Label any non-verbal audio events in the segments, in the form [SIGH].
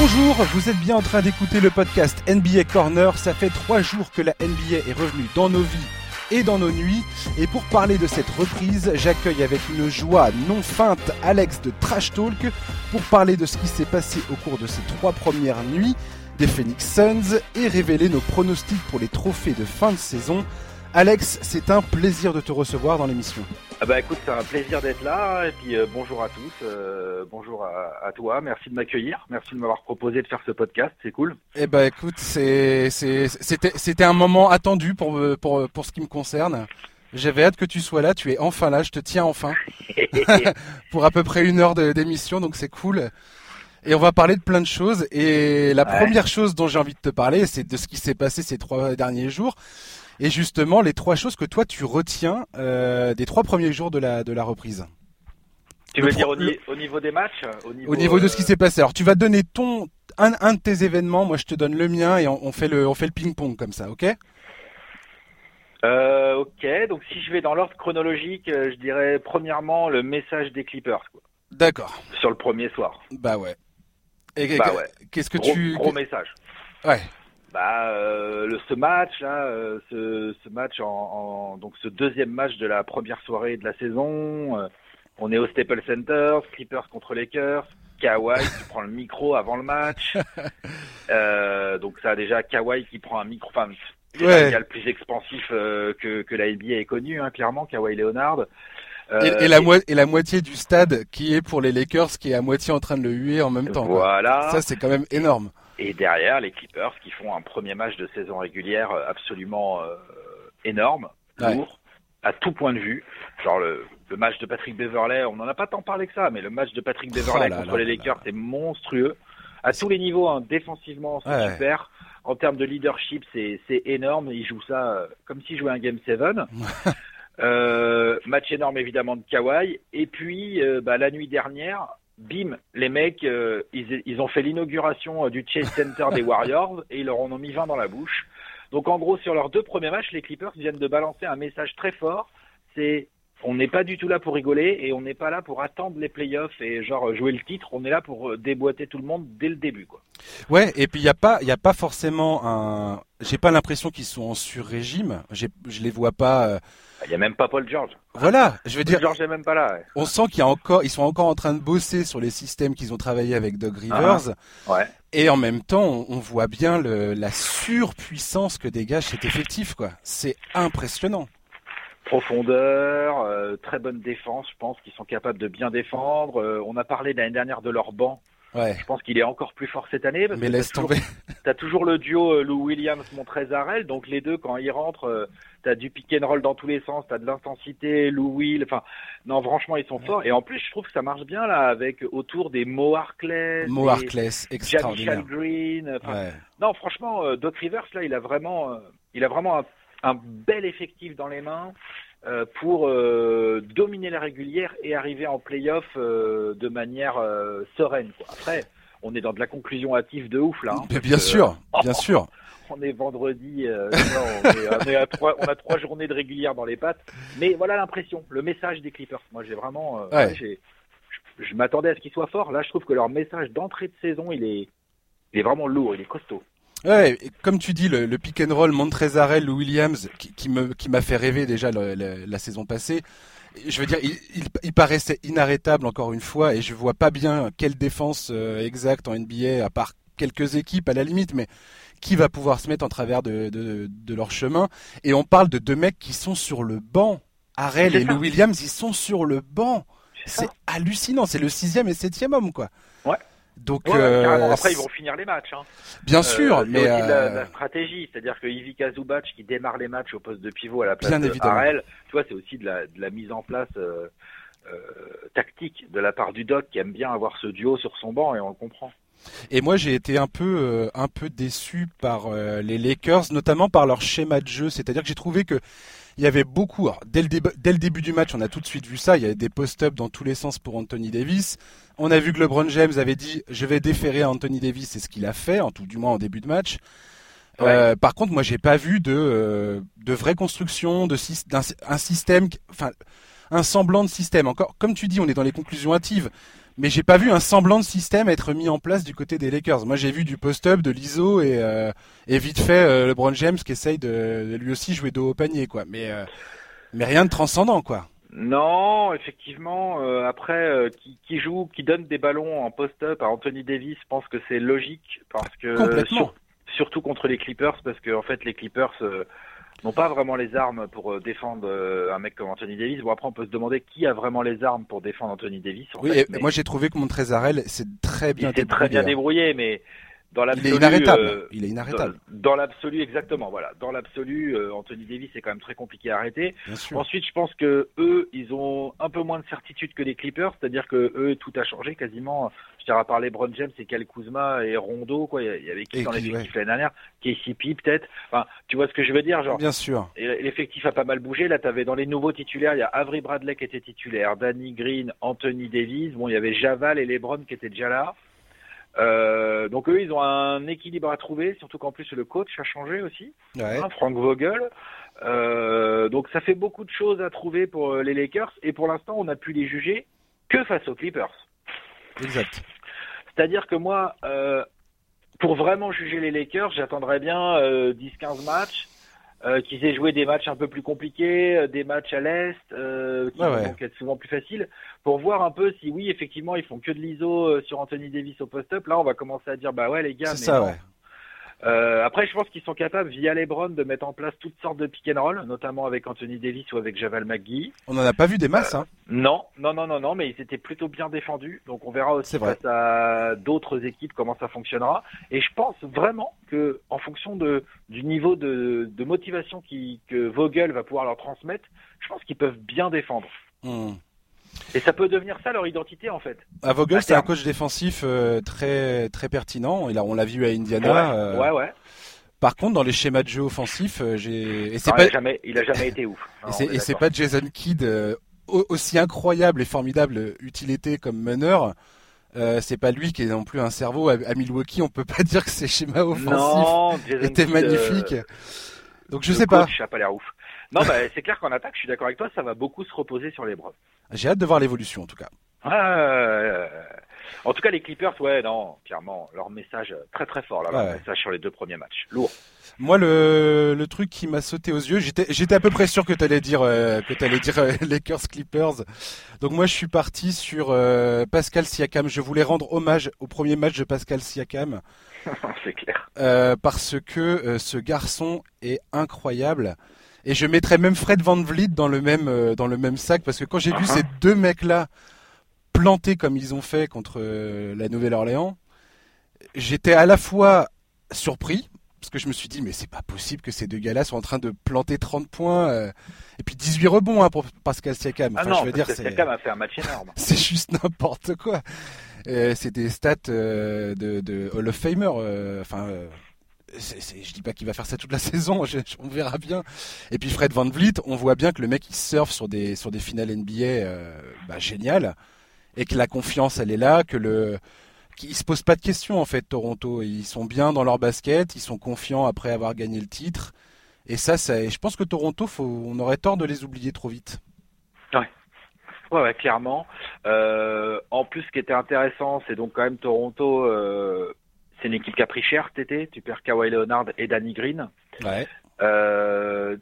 Bonjour, vous êtes bien en train d'écouter le podcast NBA Corner. Ça fait trois jours que la NBA est revenue dans nos vies et dans nos nuits. Et pour parler de cette reprise, j'accueille avec une joie non feinte Alex de Trash Talk pour parler de ce qui s'est passé au cours de ces trois premières nuits des Phoenix Suns et révéler nos pronostics pour les trophées de fin de saison. Alex, c'est un plaisir de te recevoir dans l'émission. Ah bah écoute, c'est un plaisir d'être là et puis euh, bonjour à tous, euh, bonjour à, toi, merci de m'accueillir, merci de m'avoir proposé de faire ce podcast, c'est cool. Eh bah écoute, c'est c'était c'était un moment attendu pour pour pour ce qui me concerne. J'avais hâte que tu sois là, tu es enfin là, je te tiens enfin [LAUGHS] [LAUGHS] pour à peu près une heure d'émission, donc c'est cool. Et on va parler de plein de choses. Et la première chose dont j'ai envie de te parler, c'est de ce qui s'est passé ces trois derniers jours. Et justement, les trois choses que toi tu retiens euh, des trois premiers jours de la, de la reprise. Tu veux dire au, niveau des matchs Au niveau, de ce qui euh, s'est passé. Alors tu vas donner ton un, un, de tes événements, moi je te donne le mien et on, fait le on fait le ping-pong comme ça, ok? Euh, Ok, donc si je vais dans l'ordre chronologique, euh, je dirais premièrement le message des Clippers. D'accord. Sur le premier soir. Bah ouais. Et bah ouais. qu'est-ce que tu gros message. Ouais bah, euh, ce match là, euh, ce, ce, match en, en, donc ce deuxième match de la première soirée de la saison, euh, on est au Staples Center, Clippers contre Lakers, Kawhi qui prend le micro avant le match, [LAUGHS] euh, donc ça a déjà Kawhi qui prend un micro, enfin c'est ouais. le plus expansif que, que la NBA ait connu, hein, clairement, Kawhi Leonard. Et, et, la et, la moitié du stade qui est pour les Lakers qui est à moitié en train de le huer en même temps. Voilà. Ça c'est quand même énorme. Et derrière, les Clippers qui font un premier match de saison régulière euh, absolument euh, énorme, lourd, à tout point de vue. Genre le, le match de Patrick Beverley, on n'en a pas tant parlé que ça, mais le match de Patrick Beverley oh contre les Lakers, c'est monstrueux. À tous les niveaux, hein, défensivement, c'est super. En termes de leadership, c'est énorme. Il joue ça euh, comme s'il jouait un Game 7. [LAUGHS] euh, match énorme évidemment de Kawhi. Et puis, euh, bah, la nuit dernière, bim, les mecs, euh, ils, ils, ont fait l'inauguration euh, du Chase Center des Warriors [LAUGHS] et ils leur en ont mis 20 dans la bouche. Donc en gros, sur leurs deux premiers matchs, les Clippers viennent de balancer un message très fort. C'est on n'est pas du tout là pour rigoler et on n'est pas là pour attendre les playoffs et genre jouer le titre. On est là pour euh, déboîter tout le monde dès le début, quoi. Ouais, et puis il y a pas, il y a pas forcément un. J'ai pas l'impression qu'ils sont en sur-régime. Je les vois pas. Il y a même pas Paul George. Voilà, je veux dire. George est même pas là. On sent qu'il y a encore, ils sont encore en train de bosser sur les systèmes qu'ils ont travaillé avec Doug Rivers. Ah, ouais. Et en même temps, on, voit bien le, la surpuissance que dégage cet effectif, quoi. C'est impressionnant. Profondeur, euh, très bonne défense, je pense qu'ils sont capables de bien défendre. Euh, on a parlé l'année dernière de leur banc. Ouais. Je pense qu'il est encore plus fort cette année. Mais laisse tomber. [LAUGHS] T'as toujours le duo euh, Lou Williams, Montrezarel, donc les deux quand ils rentrent, euh, t'as du pick and roll dans tous les sens, t'as de l'intensité, Lou Will, enfin non franchement ils sont forts et en plus je trouve que ça marche bien là avec autour des Mo Harkless, Mo Harkless, extraordinaire. Green. Ouais. Non franchement euh, Doc Rivers là il a vraiment, euh, il a vraiment un, un bel effectif dans les mains. Euh, pour euh, dominer la régulière et arriver en playoff euh, de manière sereine. Quoi. Après, on est dans de la conclusion hâtive de ouf là. Hein, [LAUGHS] bien sûr, bien [LAUGHS] sûr. On est vendredi, non, on, est, à trois, on a trois journées de régulière dans les pattes. Mais voilà l'impression, le message des Clippers. Moi, j'ai vraiment, ouais. j'ai, je, m'attendais à ce qu'il soit fort. Là, je trouve que leur message d'entrée de saison, il est, il est vraiment lourd, il est costaud. Ouais, comme tu dis, le, le pick and roll Montrezarel Williams qui, qui me qui m'a fait rêver déjà la, la, saison passée. Je veux dire, il, il, paraissait inarrêtable encore une fois et je vois pas bien quelle défense euh, exacte en NBA à part quelques équipes à la limite, mais qui va pouvoir se mettre en travers de, de, de leur chemin. Et on parle de deux mecs qui sont sur le banc. Arel et Lou Williams, ils sont sur le banc. C'est hallucinant. C'est le sixième et septième homme, quoi. Ouais. Donc euh, après ils vont finir les matchs. Hein. Bien sûr, euh, mais aussi la, la, stratégie, c'est-à-dire que Ivica Zubac qui démarre les matchs au poste de pivot à la place Bien de évidemment. Tu vois, c'est aussi de la, de la, mise en place euh, euh, tactique de la part du doc qui aime bien avoir ce duo sur son banc et on le comprend. Et moi, j'ai été un peu, euh, un peu déçu par euh, les Lakers, notamment par leur schéma de jeu. C'est-à-dire que j'ai trouvé que il y avait beaucoup. Alors, dès, le dès le début du match, on a tout de suite vu ça. Il y avait des post-up dans tous les sens pour Anthony Davis. On a vu que LeBron James avait dit je vais déférer à Anthony Davis, c'est ce qu'il a fait, en tout du moins en début de match. Ouais. Euh, par contre, moi, j'ai pas vu de euh, de vraie construction, de d'un un système, enfin un semblant de système. Encore, comme tu dis, on est dans les conclusions hâtives. Mais j'ai pas vu un semblant de système être mis en place du côté des Lakers. Moi, j'ai vu du post-up, de l'ISO et, euh, et vite fait euh, LeBron James qui essaye de, lui aussi jouer dos au panier, quoi. Mais euh, mais rien de transcendant, quoi. Non, effectivement. après, qui, qui, joue, qui donne des ballons en post-up à Anthony Davis, je pense que c'est logique parce que surtout contre les Clippers, parce que en fait les Clippers n'ont pas vraiment les armes pour euh, défendre euh, un mec comme Anthony Davis. Bon après on peut se demander qui a vraiment les armes pour défendre Anthony Davis. oui, moi j'ai trouvé que Montrezarel c'est très bien débrouillé. très bien débrouillé, mais dans l'absolu, il est inarrêtable. Euh, il est inarrêtable. Dans, l'absolu, exactement. Voilà. Dans l'absolu, Anthony Davis c'est quand même très compliqué à arrêter. Ensuite, je pense que eux, ils ont un peu moins de certitude que les Clippers, c'est-à-dire que eux, tout a changé quasiment à part LeBron James et Cal Kuzma et Rondo, quoi. Il y avait qui dans l'effectif l'année dernière? KCP peut-être. Enfin, tu vois ce que je veux dire, genre? Bien sûr. L'effectif a pas mal bougé. Là, tu avais dans les nouveaux titulaires, il y a Avery Bradley qui était titulaire, Danny Green, Anthony Davis. Bon, il y avait Javal et LeBron qui étaient déjà là. Euh, donc eux, ils ont un équilibre à trouver, surtout qu'en plus le coach a changé aussi, hein, Frank Vogel. Euh, donc ça fait beaucoup de choses à trouver pour euh, les Lakers et pour l'instant, on a pu les juger que face aux Clippers. Exact. C'est-à-dire que moi, euh, pour vraiment juger les Lakers, j'attendrais bien euh, 10-15 matchs, euh, qu'ils aient joué des matchs un peu plus compliqués, euh, des matchs à l'Est, euh, qui vont être souvent plus faciles, pour voir un peu si oui, effectivement, ils font que de l'ISO sur Anthony Davis au post-up. Là, on va commencer à dire, bah ouais, les gars, mais ça, ouais. Euh, après, je pense qu'ils sont capables, via LeBron, de mettre en place toutes sortes de pick and roll, notamment avec Anthony Davis ou avec Javal McGee. On n'en a pas vu des masses, hein Non, non, non, non, non, mais ils étaient plutôt bien défendus. Donc, on verra aussi face à d'autres équipes comment ça fonctionnera. Et je pense vraiment que, en fonction de du niveau de, de motivation qui, que Vogel va pouvoir leur transmettre, je pense qu'ils peuvent bien défendre. Hmm. Et ça peut devenir ça leur identité en fait. À Vogel, c'est un coach défensif euh, très très pertinent. on l'a vu à Indiana. Euh, ouais, ouais, Par contre, dans les schémas de jeu offensifs, euh, j'ai. Et c'est pas. Il a, jamais, il a jamais été ouf. [LAUGHS] et c'est pas Jason Kidd aussi incroyable et formidable utilité comme meneur. c'est pas lui qui est non plus un cerveau à, Milwaukee. On peut pas [LAUGHS] dire que ses schémas offensifs étaient magnifiques. Donc je sais pas. Ça pas l'air ouf. Non, bah, c'est clair qu'en attaque, je suis d'accord avec toi, ça va beaucoup se reposer sur les bras. J'ai hâte de voir l'évolution en tout cas. en tout cas, les Clippers, ouais, non, clairement, leur message très très fort, là, leur message sur les deux premiers matchs, lourd. Moi, le, le truc qui m'a sauté aux yeux, j'étais, à peu près sûr que t'allais dire euh, que t'allais dire euh, [LAUGHS] Lakers Clippers. Donc moi, je suis parti sur euh, Pascal Siakam. Je voulais rendre hommage au premier match de Pascal Siakam. [LAUGHS] C'est clair. parce que ce garçon est incroyable. Et je mettrais même Fred Van Vliet dans le même euh, dans le même sac parce que quand j'ai vu uh-huh. ces deux mecs là plantés comme ils ont fait contre euh, la Nouvelle-Orléans, j'étais à la fois surpris parce que je me suis dit mais c'est pas possible que ces deux gars-là soient en train de planter 30 points euh, et puis 18 rebonds hein, pour Pascal Siakam. ah non, je veux dire, Siakam a fait un match énorme. [LAUGHS] c'est juste n'importe quoi. c'est des stats de, de Hall of Famer. Enfin c'est, je dis pas qu'il va faire ça toute la [LAUGHS] saison, on verra bien. Et puis Fred Van Vliet, on voit bien que le mec il surfe sur des sur des finales NBA euh, bah, génial et que la confiance elle est là, que le se posent pas de questions en fait Toronto, ils sont bien dans leur basket, ils sont confiants après avoir gagné le titre. Et ça, ça je pense que Toronto, on aurait tort de les oublier trop vite. Ouais. Ouais, ouais clairement. Euh, en plus, ce qui était intéressant, c'est donc quand même Toronto. Euh, c'est une équipe qui a pris cher cet été. Tu perds Kawhi Leonard et Danny Green. Ouais. Euh,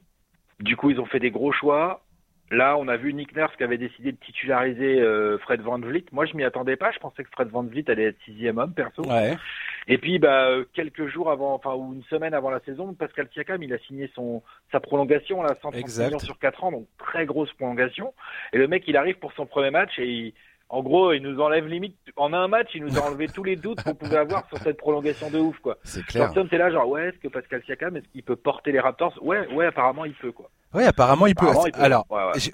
du coup, ils ont fait des gros choix. Là, on a vu Nick Nurse qui avait décidé de titulariser euh, Fred Van Vliet. Moi, je m'y attendais pas. Je pensais que Fred Van Vliet allait être sixième homme, perso. Ouais. Et puis, bah, euh, quelques jours avant, enfin, ou une semaine avant la saison, Pascal Siakam, il a signé son sa prolongation, là, 130 millions sur 4 ans, donc très grosse prolongation. Et le mec, il arrive pour son premier match et il, en gros, il nous enlève limite en un match, il nous a enlevé tous les doutes qu'on pouvait avoir sur cette prolongation de ouf quoi. C'est clair. C'est là genre ouais, est-ce que Pascal Siakam est-ce qu'il peut porter les Raptors? Ouais, ouais, apparemment il peut quoi. Ouais, apparemment il peut. Alors,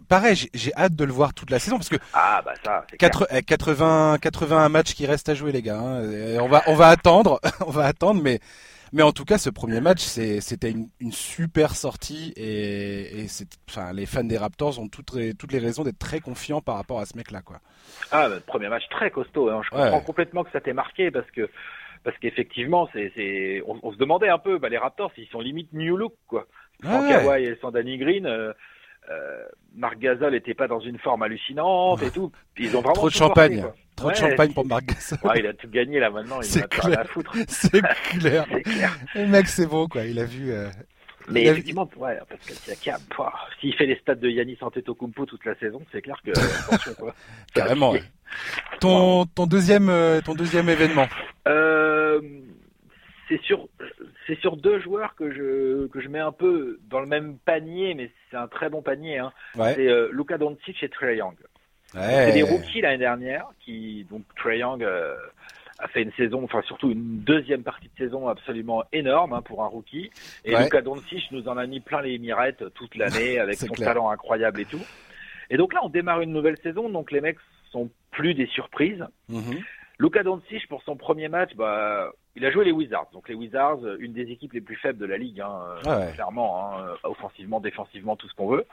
pareil, j'ai hâte de le voir toute la saison parce que ah bah ça, 80 81 matchs qui restent à jouer les gars. Hein. On va on va attendre, [LAUGHS] on va attendre mais mais en tout cas, ce premier match, c'était une, une, super sortie et, et enfin, les fans des Raptors ont toutes, toutes les raisons d'être très confiants par rapport à ce mec-là, quoi. Ah, bah, premier match très costaud. Hein. Je comprends complètement que ça t'ait marqué parce que parce qu'effectivement, c'est, on, on, se demandait un peu, bah, les Raptors, ils sont limite new look, quoi. Sans Kawhi et sans Danny Green. Euh, euh, Marc Gasol n'était pas dans une forme hallucinante et tout. Ils ont vraiment Trop de porté, champagne. Trop de champagne pour Marc Gasol. Ouais, il a tout gagné là maintenant, il C'est à clair. foutre. [LAUGHS] C'est clair. [LAUGHS] Clair. Le mec, c'est bon, quoi. Il a vu. euh, Mais a- effectivement, ouais, parce que Siakam, s'il fait les stats de Yanis Antetokounmpo toute la saison, c'est clair que [LAUGHS] attention quoi. Ça va Carrément. ouais. Ton, ton deuxième, euh, ton deuxième événement. Euh, c'est sur c'est sur deux joueurs que je que je mets un peu dans le même panier, mais c'est un très bon panier. Hein. Ouais. C'est euh, Luka Doncic et Trey Young. Ouais. C'est des rookies l'année dernière qui donc Trey Young euh, a fait une saison, enfin surtout une deuxième partie de saison absolument énorme hein, pour un rookie. Et Ouais. Luka Doncic nous en a mis plein les mirettes toute l'année [LAUGHS] avec son clair. talent incroyable et tout. Et donc là, on démarre une nouvelle saison, donc les mecs sont plus des surprises. Mhm. Luka Doncic pour son premier match, bah, il a joué les Wizards. Donc les Wizards, une des équipes les plus faibles de la ligue, hein, Ah ouais. clairement, hein, offensivement, défensivement, tout ce qu'on veut.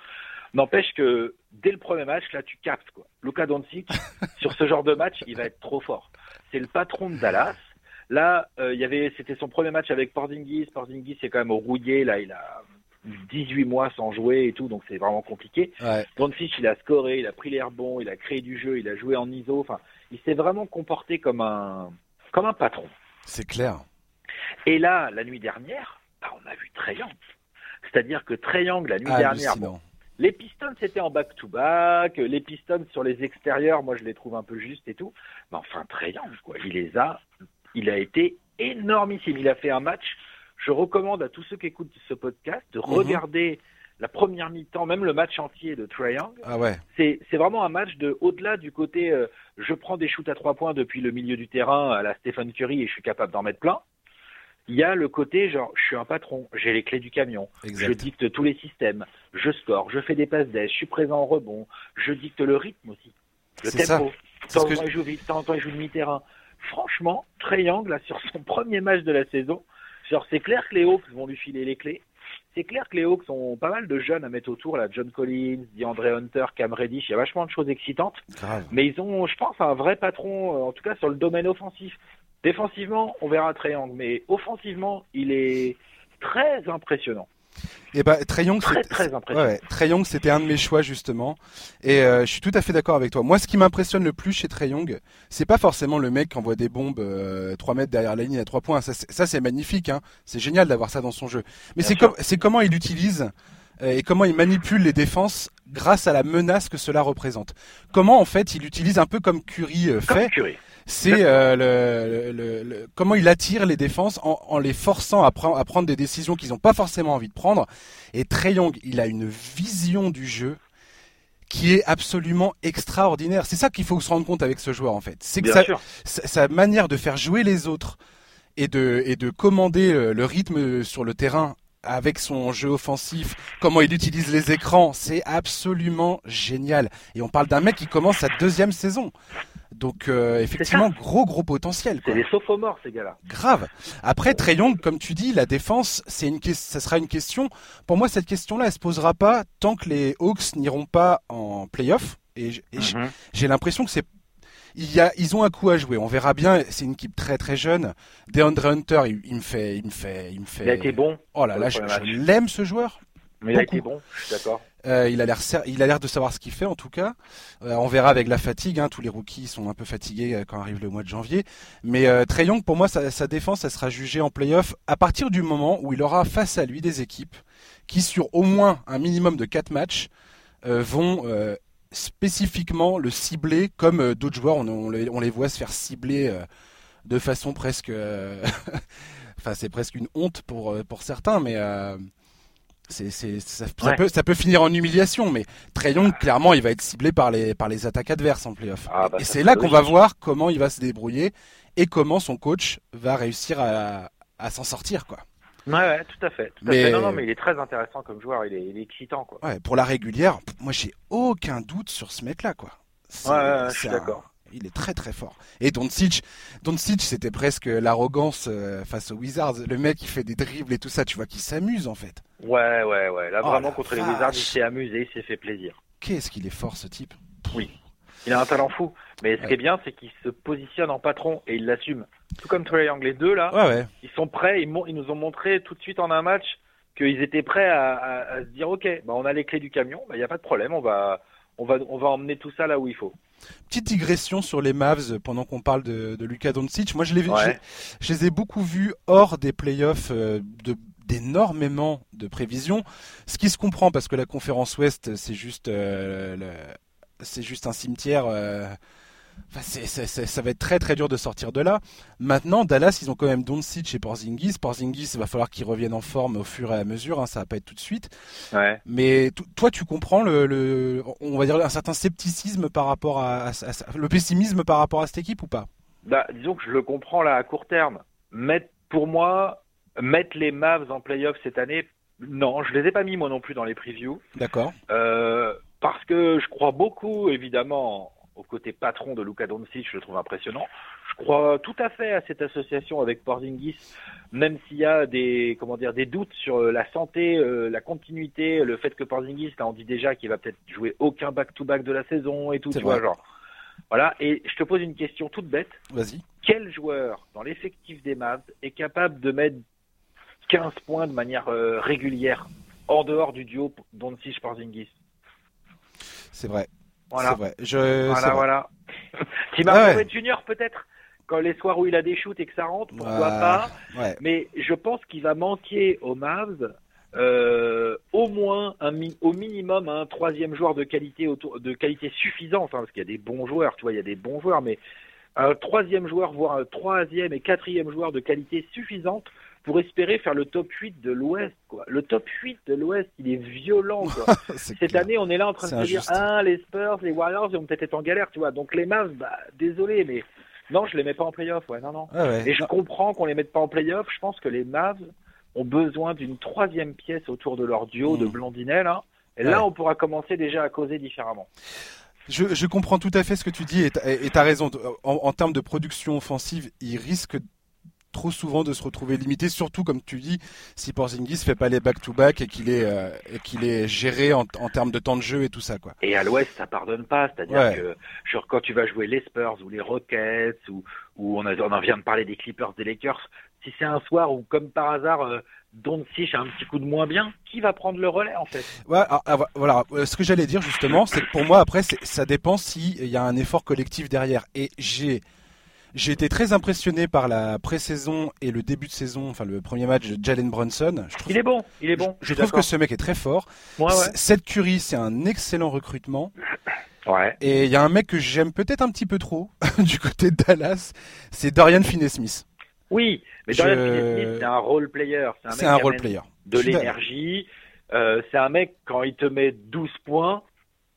N'empêche que dès le premier match, là, tu captes quoi. Luka Doncic [LAUGHS] sur ce genre de match, il va être trop fort. C'est le patron de Dallas. Là, euh, il y avait, c'était son premier match avec Porzingis. Porzingis est quand même rouillé. Là, il a 18 mois sans jouer et tout, donc c'est vraiment compliqué. Ouais. Doncic, il a scoré, il a pris l'air bon, il a créé du jeu, il a joué en ISO. Enfin, il s'est vraiment comporté comme un, comme un patron. C'est clair. Et là, la nuit dernière, bah, on a vu Trey Young. C'est-à-dire que Trey Young, la nuit dernière, bon, les Pistons c'était en back-to-back, les Pistons sur les extérieurs, moi je les trouve un peu justes et tout. Mais enfin, Trey Young, quoi, il les a, il a été énormissime. Il a fait un match. Je recommande à tous ceux qui écoutent ce podcast de regarder la première mi-temps, même le match entier de Young. Ah ouais. C'est c'est vraiment un match de au-delà du côté euh, je prends des shoots à trois points depuis le milieu du terrain à la Stephen Curry et je suis capable d'en mettre plein. Il y a le côté genre je suis un patron, j'ai les clés du camion, je dicte tous les systèmes, je score, je fais des passes d'aise, je suis présent en rebond, je dicte le rythme aussi, le tempo. Tant que il joue vite, tant il joue demi-terrain. Franchement, Young là sur son [LAUGHS] premier match de la saison, genre c'est clair que les Hawks vont lui filer les clés. C'est clair que les Hawks ont pas mal de jeunes à mettre autour, là, John Collins, DeAndre Hunter, Cam Reddish, il y a vachement de choses excitantes. Grave. Mais ils ont, je pense, un vrai patron, euh, en tout cas sur le domaine offensif. Défensivement, on verra Triangle, mais offensivement, il est très impressionnant. Et bah, Trae Young, Très. Ouais, Young, c'était un de mes choix justement, et euh, je suis tout à fait d'accord avec toi. Moi, ce qui m'impressionne le plus chez Trae Young, c'est pas forcément le mec qui envoie des bombes euh, 3 mètres derrière la ligne à 3 points. Ça, c'est- magnifique, hein. c'est génial d'avoir ça dans son jeu. Mais c'est comment il utilise et comment il manipule les défenses grâce à la menace que cela représente. Comment en fait il utilise un peu comme Curry euh, fait, Curry. c'est euh, le, le- le- comment il attire les défenses en, en les forçant à, pre- à prendre des décisions qu'ils n'ont pas forcément envie de prendre. Et Trey Young, il a une vision du jeu qui est absolument extraordinaire. C'est ça qu'il faut se rendre compte avec ce joueur en fait. C'est que sa, sa- manière de faire jouer les autres et de, et de commander le, le rythme sur le terrain avec son jeu offensif, comment il utilise les écrans, c'est absolument génial. Et on parle d'un mec qui commence sa deuxième saison. Donc euh, effectivement, gros gros potentiel. C'est des sophomores, ces gars-là. Grave. Après, Trey Young, comme tu dis, la défense, c'est une, ça sera une question. Pour moi, cette question-là, elle se posera pas tant que les Hawks n'iront pas en playoff. Et, Mhm. j'ai l'impression que c'est, il y a, ils ont un coup à jouer. On verra bien. C'est une équipe très très jeune. DeAndre Hunter, il, il me fait, il me fait, il me fait. Il a été bon, Oh là là, je, l'aime ce joueur. mais il a été bon, je suis d'accord. Euh, il a l'air, il a l'air de savoir ce qu'il fait en tout cas. Euh, on verra avec la fatigue. Hein, tous les rookies sont un peu fatigués euh, quand arrive le mois de janvier. Mais euh, Trae Young, pour moi, sa, sa défense, elle sera jugée en playoff à partir du moment où il aura face à lui des équipes qui, sur au moins un minimum de 4 matchs, vont spécifiquement le cibler comme euh, d'autres joueurs. On, on les, on les voit se faire cibler euh, de façon presque, euh, [LAUGHS] enfin c'est presque une honte pour pour certains, mais c'est, c'est, ça, peut, ça peut finir en humiliation, mais Trae Young, clairement, il va être ciblé par les, par les attaques adverses en playoff. Ah, bah, et c'est là qu'on va voir comment il va se débrouiller et comment son coach va réussir à, à s'en sortir, quoi. Ouais, ouais, tout à fait. Tout à Mais- fait. Non, non, mais il est très intéressant comme joueur. Il est, il est excitant, quoi. Ouais, pour la régulière, moi, j'ai aucun doute sur ce mec-là, quoi. Ouais, ouais, je suis un- d'accord. Il est très très fort. Et Doncic, Doncic, c'était presque l'arrogance euh, face aux Wizards. Le mec, il fait des dribbles et tout ça, tu vois, qu'il s'amuse en fait. Ouais, ouais, ouais. Là, Oh, vraiment, contre les. Wizards, il s'est amusé, il s'est fait plaisir. Qu'est-ce qu'il est fort ce type? Il a un talent fou. Mais ce Ouais. qui est bien, c'est qu'il se positionne en patron et il l'assume. Tout comme Young. Les deux, là, Ouais, ouais. ils sont prêts. Ils, nous ont montré tout de suite en un match qu'ils étaient prêts à, se dire ok, bah on a les clés du camion, il bah, n'y a pas de problème, on va, on va, on va emmener tout ça là où il faut. Petite digression sur les Mavs pendant qu'on parle de, de Luka Doncic. Moi, je, les, je, les ai beaucoup vus hors des playoffs euh, de d'énormément de prévisions, ce qui se comprend parce que la conférence Ouest, c'est juste, euh, c'est juste un cimetière. Euh, ça va être très très dur de sortir de là. Maintenant, Dallas, ils ont quand même Doncic et Porzingis. Porzingis, il va falloir qu'il revienne en forme au fur et à mesure. Hein, ça va pas être tout de suite. Mais toi, tu comprends le, on va dire un certain scepticisme par rapport à, le pessimisme par rapport à cette équipe ou pas? Bah, disons que je le comprends là à court terme. Mettre, pour moi, mettre les Mavs en playoff cette année, non, je les ai pas mis moi non plus dans les previews. D'accord. Euh, parce que je crois beaucoup, évidemment, au côté patron de Luka Doncic, je le trouve impressionnant. Je crois tout à fait à cette association avec Porzingis, même s'il y a des comment dire des doutes sur euh, la santé, euh, la continuité, le fait que Porzingis, là on dit déjà qu'il va peut-être jouer aucun back-to-back de la saison et tout, tu vois, genre. Voilà, et je te pose une question toute bête. Vas-y. Quel joueur dans l'effectif des Mavs est capable de mettre 15 points de manière euh, régulière en dehors du duo Doncic-Porzingis? C'est vrai. Voilà. Vrai. Je... Voilà, voilà. [LAUGHS] Tim ah Junior peut-être quand les soirs où il a des shoots et que ça rentre, pourquoi pas. Mais je pense qu'il va manquer aux Mavs euh, au moins un au minimum un troisième joueur de qualité autour de qualité suffisante, enfin, parce qu'il y a des bons joueurs, tu vois, il y a des bons joueurs, mais un troisième joueur, voire un troisième et quatrième joueur de qualité suffisante pour espérer faire le top 8 de l'Ouest. Quoi. Le top 8 de l'Ouest, il est violent. Quoi. [LAUGHS] Cette année, on est là en train de se dire, ah, les Spurs, les Warriors, ils vont peut-être être en galère, tu vois. Donc les Mavs, bah, désolé, mais non, je les mets pas en playoff. Ouais, non, non. Ah Et je comprends qu'on les mette pas en playoff. Je pense que les Mavs ont besoin d'une troisième pièce autour de leur duo de mm. blondinelles. Hein. Et là, on pourra commencer déjà à causer différemment. Je, je, comprends tout à fait ce que tu dis et tu as raison. En, en, termes de production offensive, ils risquent trop souvent de se retrouver limité, surtout comme tu dis, si Porzingis fait pas les back-to-back et qu'il est, euh, qu'il est géré en, en, termes de temps de jeu et tout ça, quoi. Et à l'Ouest, ça pardonne pas, c'est-à-dire que genre, quand tu vas jouer les Spurs ou les Rockets ou, ou on, a, on en vient de parler des Clippers, des Lakers, si c'est un soir où comme par hasard euh, Doncic a un petit coup de moins bien, qui va prendre le relais en fait? Ouais, ah, ah, voilà. Euh, ce que j'allais dire justement, c'est que pour moi après, ça dépend s'il y a un effort collectif derrière. Et j'ai j'ai été très impressionné par la pré-saison et le début de saison, enfin le premier match de Jalen Brunson. Je trouve, il est bon, il est bon. Je, trouve que ce mec est très fort. Ouais, Cette Curry, c'est un excellent recrutement. [COUGHS] Ouais. Et il y a un mec que j'aime peut-être un petit peu trop [LAUGHS] du côté de Dallas, c'est Dorian Finney-Smith. Oui, mais Dorian Finney-Smith, c'est un role player. C'est un, role player. De l'énergie. Euh, c'est un mec, quand il te met 12 points,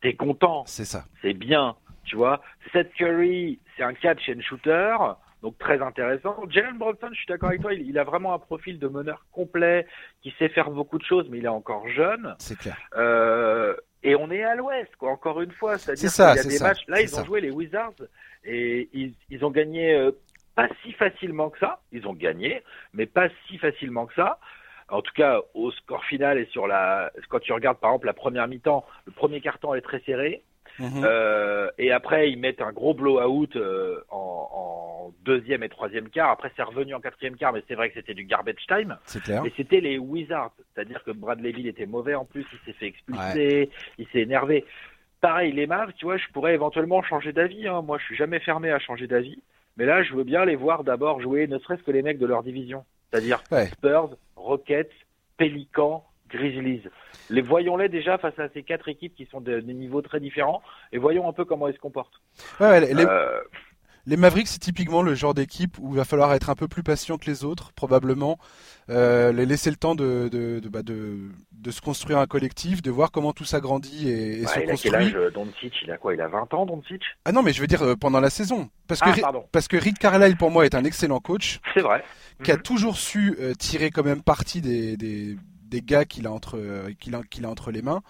t'es content. C'est ça. C'est bien. Tu vois, Seth Curry, c'est un catch and shooter, donc très intéressant. Jalen Brunson, je suis d'accord avec toi, il, a vraiment un profil de meneur complet, qui sait faire beaucoup de choses, mais il est encore jeune. C'est clair. Euh, et on est à l'ouest, quoi, encore une fois. C'est-à-dire qu'il y a des ça, matchs. Là, ils ont joué les Wizards et ils, ils ont gagné euh, pas si facilement que ça. Ils ont gagné, mais pas si facilement que ça. En tout cas, au score final et sur la, quand tu regardes par exemple la première mi-temps, le premier carton est très serré. Mhm. Euh, et après, ils mettent un gros blowout euh, en, en, deuxième et troisième quart. Après, c'est revenu en quatrième quart, mais c'est vrai que c'était du garbage time. C'est clair. Et c'était les Wizards. C'est-à-dire que Bradley Bill était mauvais en plus, il s'est fait expulser, il s'est énervé. Pareil, les Mavs, tu vois, je pourrais éventuellement changer d'avis. Hein. Moi, je suis jamais fermé à changer d'avis. Mais là, je veux bien les voir d'abord jouer, ne serait-ce que les mecs de leur division. C'est-à-dire Spurs, Rockets, Pelicans, Grizzlies. Les voyons-les déjà face à ces quatre équipes qui sont de, des niveaux très différents et voyons un peu comment elles se comportent. Ouais, les, euh, les, Mavericks, c'est typiquement le genre d'équipe où il va falloir être un peu plus patient que les autres, probablement. Euh, les laisser le temps de, de, de, bah de, de, se construire un collectif, de voir comment tout s'agrandit et, et se il construit. A quel âge, euh, Doncic? Il a quoi? Il a 20 ans, Doncic? Ah non, mais je veux dire euh, pendant la saison. Parce que, ah, parce que Rick Carlisle, pour moi, est un excellent coach. C'est vrai. Qui a mhm. toujours su tirer quand même parti des, des des gars qu'il a entre qu'il a, qu'il a entre les mains.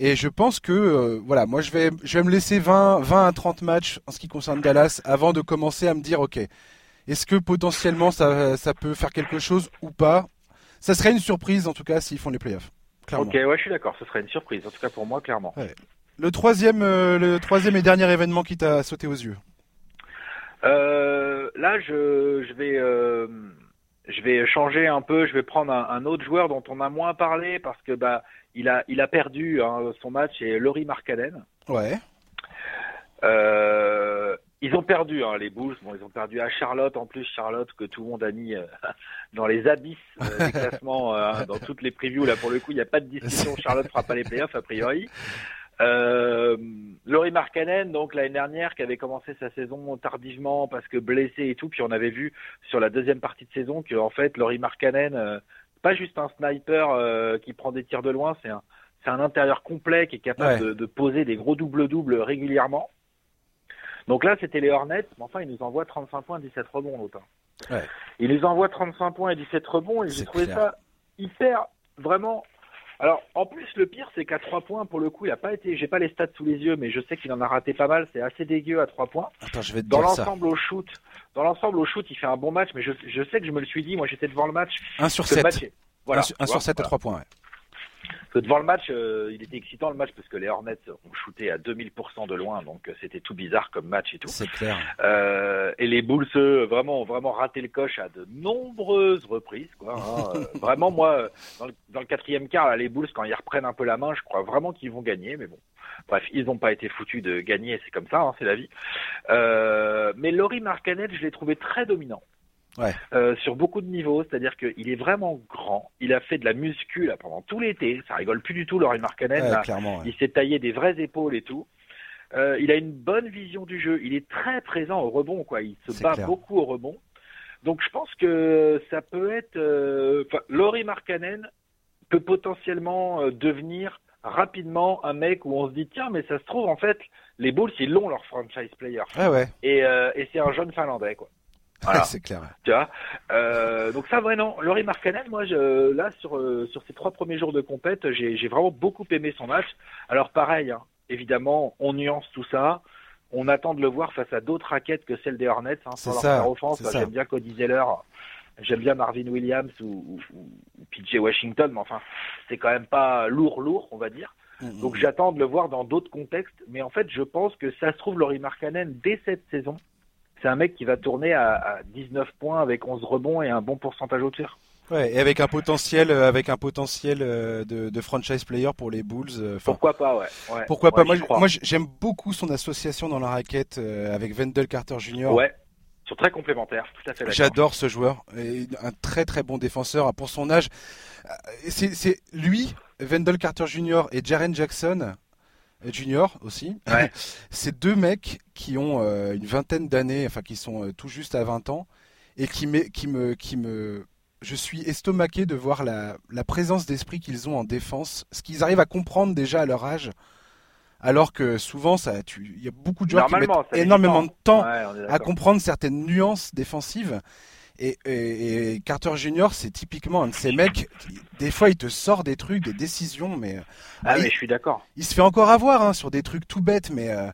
Et je pense que euh, voilà, moi je vais je vais me laisser 20 20 à 30 matchs en ce qui concerne Dallas avant de commencer à me dire OK. Est-ce que potentiellement ça, ça peut faire quelque chose ou pas? Ça serait une surprise en tout cas s'ils font les playoffs. Clairement. Ok, ouais, je suis d'accord, ce serait une surprise, en tout cas pour moi, clairement. Le troisième, euh, le troisième et dernier événement qui t'a sauté aux yeux? Euh, là, je, je vais, je vais changer un peu, je vais prendre un, autre joueur dont on a moins parlé parce que bah il a il a perdu hein, son match et Laurie Markkanen. Ouais. Euh, ils ont perdu hein, les Bulls. Bon, ils ont perdu à Charlotte en plus Charlotte que tout le monde a mis euh, [LAUGHS] dans les abysses euh, des [LAUGHS] classements euh, dans toutes les previews. Là pour le coup, il n'y a pas de discussion. Charlotte fera pas les playoffs a priori. Euh, Laurie Markkanen, donc l'année dernière, qui avait commencé sa saison tardivement parce que blessé et tout, puis on avait vu sur la deuxième partie de saison que en fait Laurie Markkanen, euh, pas juste un sniper euh, qui prend des tirs de loin, c'est un c'est un intérieur complet qui est capable de, de, poser des gros double-doubles régulièrement. Donc là, c'était les Hornets, mais enfin, il nous envoie 35 points, 17 rebonds, l'autre. Ouais. Il nous envoie 35 points et 17 rebonds, et j'ai trouvé ça hyper, vraiment alors, en plus, le pire, c'est qu'à 3 points, pour le coup, il a pas été. J'ai pas les stats sous les yeux, mais je sais qu'il en a raté pas mal. C'est assez dégueu à 3 points. Attends, je vais te dans l'ensemble au shoot, dans l'ensemble au shoot, il fait un bon match, mais je, je sais que je me le suis dit. Moi, j'étais devant le match. 1 sur 7. voilà, 1 sur 7 à 3 points. Ouais devant le match, euh, il était excitant le match parce que les Hornets ont shooté à 2000% de loin, donc euh, c'était tout bizarre comme match et tout. C'est clair. Euh, et les Bulls, vraiment, ont vraiment raté le coche à de nombreuses reprises. Quoi, hein. [LAUGHS] vraiment, moi, dans le, dans le, quatrième quart, les Bulls, quand ils reprennent un peu la main, je crois vraiment qu'ils vont gagner, mais bon. Bref, ils n'ont pas été foutus de gagner, c'est comme ça, hein, c'est la vie. mais Laurie Marcanet, je l'ai trouvé très dominant. Ouais. Euh, sur beaucoup de niveaux, c'est-à-dire qu'il est vraiment grand. Il a fait de la muscu là, pendant tout l'été. Ça rigole plus du tout, Laurie Markkanen. Ouais, Il s'est taillé des vraies épaules et tout. Euh, il a une bonne vision du jeu. Il est très présent au rebond, quoi. Il se bat beaucoup au rebond. Donc je pense que ça peut être. Euh, Laurie Markkanen peut potentiellement euh, devenir rapidement un mec où on se dit tiens mais ça se trouve en fait les Bulls ils l'ont leur franchise player. Ah ouais. Et, euh, et c'est un jeune finlandais quoi. Voilà. c'est clair. Tu vois euh, donc ça vraiment, Laurie Markkanen, moi je, là sur euh, sur ces trois premiers jours de compète, j'ai vraiment beaucoup aimé son match. Alors pareil, hein, évidemment, on nuance tout ça. On attend de le voir face à d'autres raquettes que celles des Hornets. Hein, sans ça, leur offense, j'aime bien Cody Zeller, j'aime bien Marvin Williams ou, ou, PJ Washington, mais enfin, c'est quand même pas lourd lourd, on va dire. Mm, donc mm, mm. j'attends de le voir dans d'autres contextes, mais en fait, je pense que ça se trouve Laurie Markkanen dès cette saison c'est un mec qui va tourner à, 19 points avec 11 rebonds et un bon pourcentage au tir. Ouais, et avec un potentiel, euh, avec un potentiel euh, de, franchise player pour les Bulls. Euh, pourquoi pas, ouais. pourquoi pas? Moi, moi j'aime beaucoup son association dans la raquette avec Wendell Carter Jr. Ouais. Sont très complémentaires, tout à fait. J'adore ce joueur, et un très très bon défenseur pour son âge. C'est lui, Wendell Carter Jr. et Jaren Jackson Junior aussi. Ouais. [LAUGHS] C'est deux mecs qui ont euh, une vingtaine d'années, enfin qui sont euh, tout juste à 20 ans, et qui, me, qui me, qui me, je suis estomaqué de voir la, la présence d'esprit qu'ils ont en défense, ce qu'ils arrivent à comprendre déjà à leur âge. Alors que souvent, ça, il y a beaucoup de joueurs qui mettent énormément de temps à comprendre certaines nuances défensives. Et, Carter Junior, c'est typiquement un de ces mecs. des fois, il te sort des trucs, des décisions, mais. Ah, mais je suis d'accord. Il se fait encore avoir hein, sur des trucs tout bêtes, mais. Euh,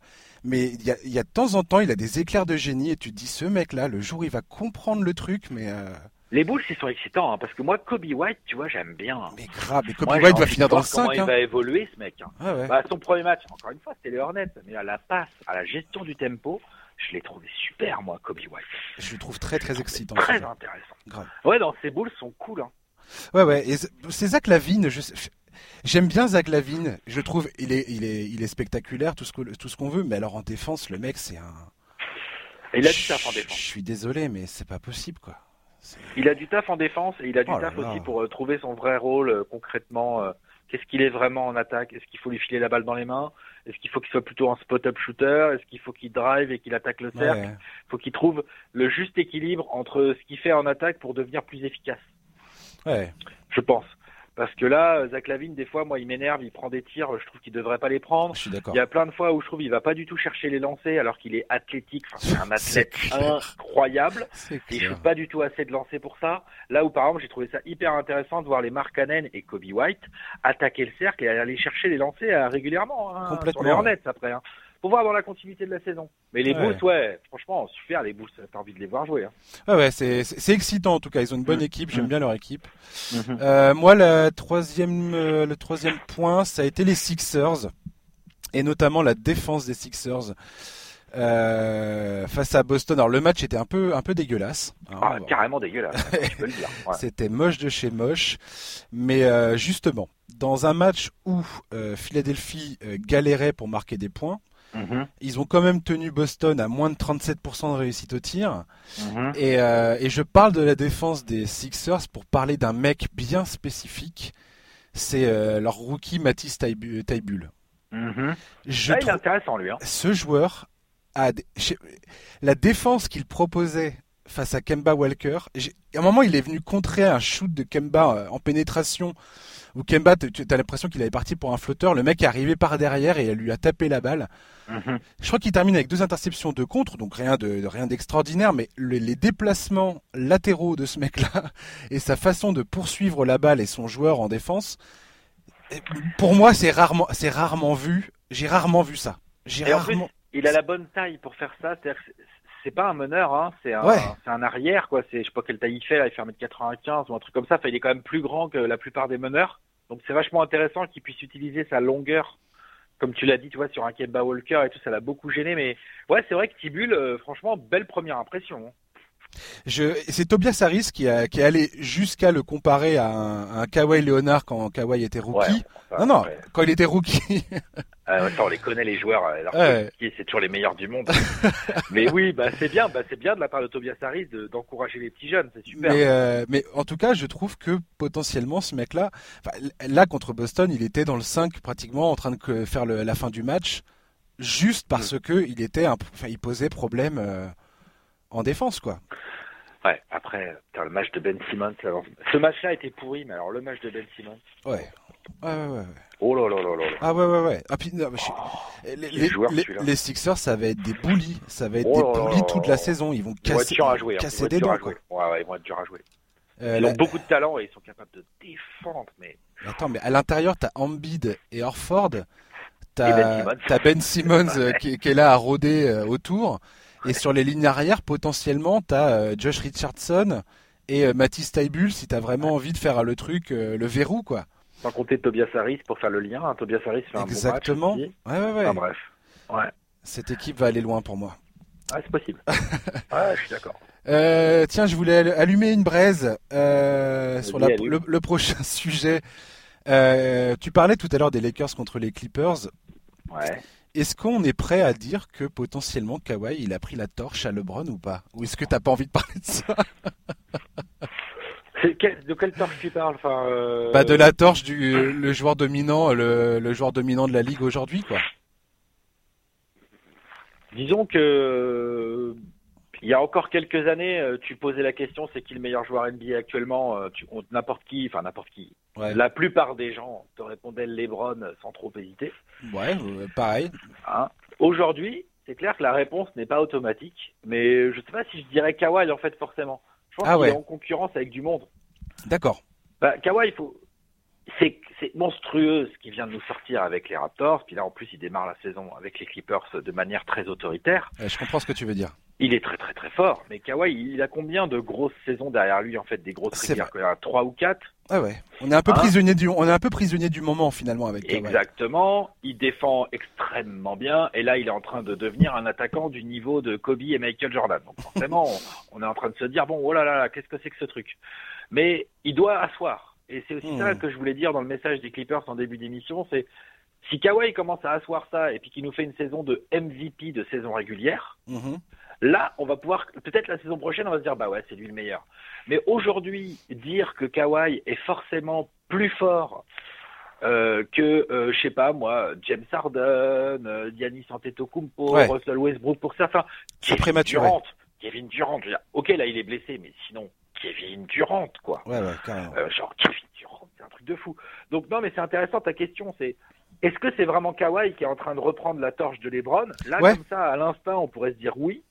mais il y a, y a, de temps en temps, il a des éclairs de génie et tu te dis, ce mec-là, le jour, il va comprendre le truc, mais. Euh, Les Bulls, ils sont excitants, hein, parce que moi, Kobe White, tu vois, j'aime bien. Mais grave, mais Kobe White va finir dans le 5. Comment il hein. va évoluer, ce mec. Ah ouais. bah, son premier match, encore une fois, c'était les Hornets, mais à la passe, à la gestion du tempo, je l'ai trouvé super, moi, Kobe White. Je le trouve très, très excitant. Très intéressant. Grave. Ouais, dans ces boules sont cool. Hein. Ouais, ouais. Et c'est Zach Lavine. Je... J'aime bien Zach Lavine. Je trouve il est, il est, il est spectaculaire, tout ce qu'on tout ce qu'on veut. Mais alors en défense, le mec, c'est un. il a du taf en défense. Je suis désolé, mais c'est pas possible, quoi. Il a du taf en défense et il a du oh taf aussi pour euh, trouver son vrai rôle euh, concrètement. Euh, Qu'est-ce qu'il est vraiment en attaque? Est-ce qu'il faut lui filer la balle dans les mains? Est-ce qu'il faut qu'il soit plutôt un spot-up shooter? Est-ce qu'il faut qu'il drive et qu'il attaque le cercle? Il faut qu'il trouve le juste équilibre entre ce qu'il fait en attaque pour devenir plus efficace. Ouais. Je pense. Parce que là, Zach Lavine, des fois, moi, il m'énerve, il prend des tirs, je trouve qu'il devrait pas les prendre. Je suis d'accord. Il y a plein de fois où je trouve qu'il va pas du tout chercher les lancers alors qu'il est athlétique. Enfin, c'est un [LAUGHS] athlète incroyable. Et il joue pas du tout assez de lancers pour ça. Là où, par exemple, j'ai trouvé ça hyper intéressant de voir les Markkanen et Kobe White attaquer le cercle et aller chercher les lancers euh, régulièrement. Hein, Complètement. Sur les Hornets, après. Hein pour voir dans la continuité de la saison. Mais les ouais. ouais, franchement, super les Bulls, t'as envie de les voir jouer. Hein. Ah ouais, c'est, c'est excitant en tout cas, ils ont une bonne mmh. équipe, j'aime mmh. bien leur équipe. Mmh. Euh, moi, la troisième, euh, le troisième point, ça a été les Sixers, et notamment la défense des Sixers. euh, face à Boston. Alors le match était un peu un peu dégueulasse. Hein, ah, carrément dégueulasse, je peux le dire. [LAUGHS] C'était moche de chez moche, mais euh, justement dans un match où euh, Philadelphie galérait pour marquer des points. Mm-hmm. Ils ont quand même tenu Boston à moins de 37% de réussite au tir. Mm-hmm. Et, et, je parle de la défense des Sixers pour parler d'un mec bien spécifique. C'est leur rookie Matisse Taibul. Mm-hmm. Ah, il est intéressant lui. Hein. Ce joueur la défense qu'il proposait face à Kemba Walker, à un moment il est venu contrer un shoot de Kemba euh, en pénétration où Kemba, tu as l'impression qu'il avait parti pour un flotteur, le mec est arrivé par derrière et elle lui a tapé la balle. Mhm. Je crois qu'il termine avec deux interceptions de contre, donc rien de rien d'extraordinaire, mais les déplacements latéraux de ce mec-là [LAUGHS] et sa façon de poursuivre la balle et son joueur en défense, pour moi c'est rarement c'est rarement vu. J'ai rarement vu ça. J'ai rarement il a la bonne taille pour faire ça. C'est pas un meneur, hein. c'est un, un, arrière, quoi. C'est, je sais pas quelle taille il fait, là, il fait 1m95 ou un truc comme ça. Enfin, il est quand même plus grand que la plupart des meneurs. Donc c'est vachement intéressant qu'il puisse utiliser sa longueur, comme tu l'as dit, tu vois, sur un Kemba Walker et tout, ça l'a beaucoup gêné. Mais ouais, c'est vrai que Tibul, euh, franchement, belle première impression. Hein. C'est Tobias Harris qui, a, qui est allé jusqu'à le comparer à un, un Kawhi Leonard quand Kawhi était rookie. non, non, quand il était rookie. [LAUGHS] ah, on les connaît les joueurs, alors c'est toujours les meilleurs du monde. [LAUGHS] mais oui, bah c'est bien, bah c'est bien de la part de Tobias Harris d'encourager les petits jeunes, c'est super. Mais, euh, mais en tout cas, je trouve que potentiellement ce mec-là, là contre Boston, il était dans le 5 pratiquement en train de faire le, la fin du match, juste parce mm. que il était, enfin, il posait problème. Euh, en défense, quoi. Ouais, après, le match de Ben Simmons, ce match-là était pourri, mais alors le match de Ben Simmons. Ouais. Ouais, ouais, ouais. Oh là là là là. Ah ouais, ouais, ouais. Ah, puis, non, oh, les, les, Sixers, ça va être des bullies. Ça va être oh des bullies toute la saison. Ils vont casser, à jouer, hein. casser des dents, quoi. Ouais, ouais, ils vont être durs à jouer. Euh, ils ont beaucoup de talent et ils sont capables de défendre, mais. Attends, mais à l'intérieur, t'as Embiid et Orford. T'as ben, ben Simmons, [LAUGHS] euh, qui, qui, est là à rôder euh, autour. Et sur les lignes arrière, potentiellement, tu as euh, Josh Richardson et euh, Mathis Taibul si tu as vraiment envie de faire le truc, euh, le verrou, quoi. Sans compter Tobias Harris pour faire le lien. Hein. Tobias Harris fait un Exactement. bon match ouais, ouais, ouais. bref. Ouais. Cette équipe va aller loin pour moi. Ah, c'est possible. [LAUGHS] ouais, je suis d'accord. tiens, je voulais allumer une braise sur la, le, le, prochain [LAUGHS] sujet. tu parlais tout à l'heure des Lakers contre les Clippers. Ouais. Est-ce qu'on est prêt à dire que potentiellement Kawhi il a pris la torche à LeBron ou pas? Ou est-ce que t'as pas envie de parler de ça? [LAUGHS] De quelle torche tu parles? Enfin, euh, bah de la torche du le joueur dominant, le, joueur dominant de la ligue aujourd'hui, quoi. Disons que il y a encore quelques années, euh, tu posais la question, c'est qui le meilleur joueur NBA actuellement euh, N'importe qui, enfin n'importe qui. La plupart des gens te répondaient LeBron sans trop hésiter. Ouais, euh, pareil. Hein Aujourd'hui, c'est clair que la réponse n'est pas automatique, mais je sais pas si je dirais Kawhi en fait forcément. Je pense ah qu'il est en concurrence avec du monde. D'accord. Bah, Kawhi, il faut, c'est monstrueux ce qui vient de nous sortir avec les Raptors. Puis là, en plus, il démarre la saison avec les Clippers de manière très autoritaire. je comprends ce que tu veux dire. Il est très très très fort. Mais Kawhi, il a combien de grosses saisons derrière lui en fait, des grosses rivières Trois ou quatre? Ah ouais. On est un peu hein? prisonnier du, on est un peu prisonnier du moment finalement avec Kawhi. Exactement. Il défend extrêmement bien. Et là, il est en train de devenir un attaquant du niveau de Kobe et Michael Jordan. Donc forcément, [LAUGHS] on, est en train de se dire bon, oh là là, là qu'est-ce que c'est que ce truc? Mais il doit asseoir et c'est aussi ça hmm. que je voulais dire dans le message des Clippers en début d'émission, c'est si Kawhi commence à asseoir ça et puis qu'il nous fait une saison de MVP de saison régulière, mhm. là, on va pouvoir, peut-être la saison prochaine, on va se dire, bah ouais, c'est lui le meilleur. Mais aujourd'hui, dire que Kawhi est forcément plus fort euh, que, euh, je sais pas moi, James Harden, euh, Giannis Antetokounmpo, Russell Westbrook pour certains, c'est prématuré. Durant, Kevin Durant, ok, là il est blessé, mais sinon, Kevin Durant, quoi. Ouais, ouais, carrément. Euh, genre [LAUGHS] Kevin Durant, c'est un truc de fou. Donc non, mais c'est intéressant ta question, c'est est-ce que c'est vraiment Kawhi qui est en train de reprendre la torche de LeBron? Là, comme ça, à l'instant, on pourrait se dire oui.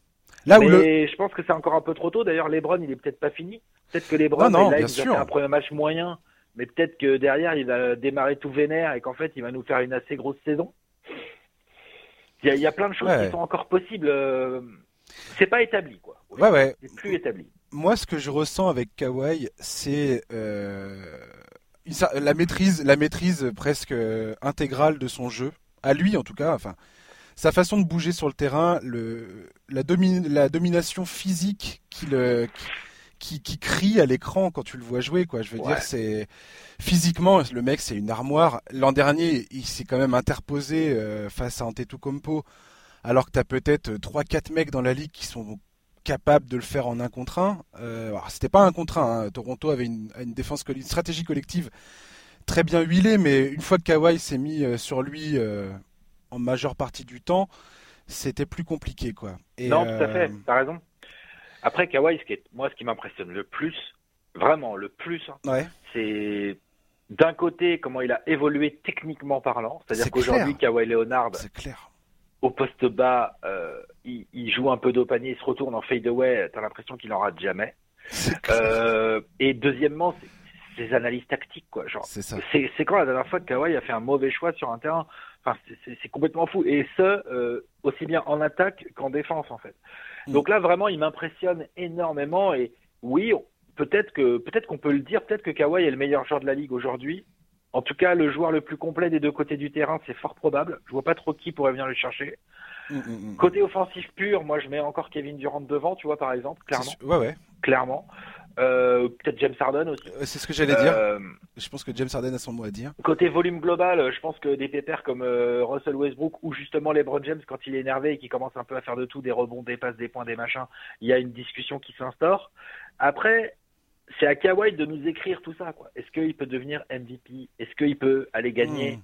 Là mais où le... je pense que c'est encore un peu trop tôt. D'ailleurs, LeBron, il est peut-être pas fini. Peut-être que LeBron, non, là, il a fait un premier match moyen, mais peut-être que derrière, il va démarrer tout vénère et qu'en fait, il va nous faire une assez grosse saison. Il y a, plein de choses qui sont encore possibles. Euh, c'est pas établi, quoi. Ouais, ouais. C'est plus établi moi, ce que je ressens avec Kawhi, c'est euh, la maîtrise, la maîtrise presque intégrale de son jeu, à lui en tout cas. Enfin, sa façon de bouger sur le terrain, le, la, la domination physique qu'il qui, qui, crie à l'écran quand tu le vois jouer. Quoi. Je veux dire, c'est physiquement, le mec, c'est une armoire. L'an dernier, il s'est quand même interposé euh, face à Antetokounmpo, alors que tu as peut-être 3-4 mecs dans la ligue qui sont capables de le faire en un contre un. Euh, C'était pas un contre un. Hein. Toronto avait une, une défense, une stratégie collective très bien huilée, mais une fois que Kawhi s'est mis euh, sur lui euh, en majeure partie du temps, c'était plus compliqué, quoi. Et, non, tout à fait. T'as raison. Après, Kawhi, ce qui est, moi, ce qui m'impressionne le plus, vraiment le plus, hein, c'est d'un côté comment il a évolué techniquement parlant. C'est-à-dire qu'aujourd'hui, Kawhi Leonard, clair. Au poste bas, euh, il, joue un peu d'eau panier, il se retourne en fadeaway, t'as l'impression qu'il en rate jamais. Euh, et deuxièmement, ses analyses tactiques, quoi. Genre, c'est quand la dernière fois que Kawhi a fait un mauvais choix sur un terrain? Enfin, c'est complètement fou. Et ce, euh, aussi bien en attaque qu'en défense, en fait. Mm. Donc là, vraiment, il m'impressionne énormément. Et oui, peut-être que peut-être qu'on peut le dire, peut-être que Kawhi est le meilleur joueur de la ligue aujourd'hui. En tout cas, le joueur le plus complet des deux côtés du terrain, c'est fort probable. Je vois pas trop qui pourrait venir le chercher. Mm, mm, côté offensif pur, moi je mets encore Kevin Durant devant, tu vois par exemple, clairement. Ouais, ouais. Clairement. Euh, peut-être James Harden aussi. Euh, c'est ce que j'allais dire. Euh, je pense que James Harden a son mot à dire. Côté volume global, je pense que des pépères comme Russell Westbrook ou justement LeBron James quand il est énervé et qu'il commence un peu à faire de tout, des rebonds, des passes, des points, des machins, il y a une discussion qui s'instaure. Après, c'est à Kawhi de nous écrire tout ça. Quoi. Est-ce qu'il peut devenir MVP Est-ce qu'il peut aller gagner hmm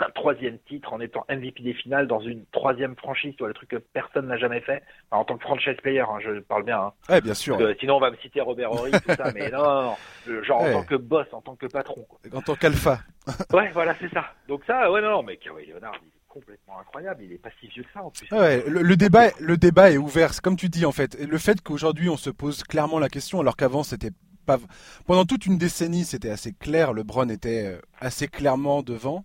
un troisième titre en étant MVP des finales dans une troisième franchise, tu le truc que personne n'a jamais fait, en tant que franchise player, hein, je parle bien. Hein. Ouais, bien sûr. Sinon, on va me citer Robert Horry, tout ça, mais [LAUGHS] non, genre en tant que boss, en tant que patron. Quoi. En tant qu'alpha. [LAUGHS] ouais, voilà, c'est ça. Donc ça, ouais, non, non mais Kawhi Leonard, il est complètement incroyable, il est pas si vieux que ça en plus. Ouais, le, débat, le débat est ouvert, comme tu dis en fait. Le fait qu'aujourd'hui on se pose clairement la question, alors qu'avant c'était pas... Pendant toute une décennie, c'était assez clair, LeBron était euh, assez clairement devant.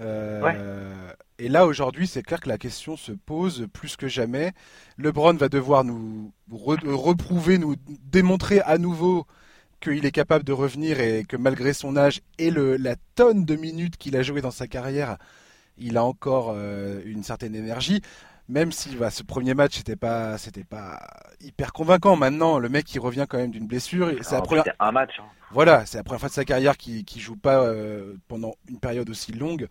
Euh, et là aujourd'hui, c'est clair que la question se pose plus que jamais. LeBron va devoir nous reprouver, nous démontrer à nouveau qu'il est capable de revenir et que malgré son âge et le, la tonne de minutes qu'il a joué dans sa carrière, il a encore euh, une certaine énergie. Même si bah, ce premier match c'était pas c'était pas hyper convaincant. Maintenant, le mec il revient quand même d'une blessure. C'est première... un match. Hein. Voilà, c'est la première fois de sa carrière qui qui joue pas euh, pendant une période aussi longue.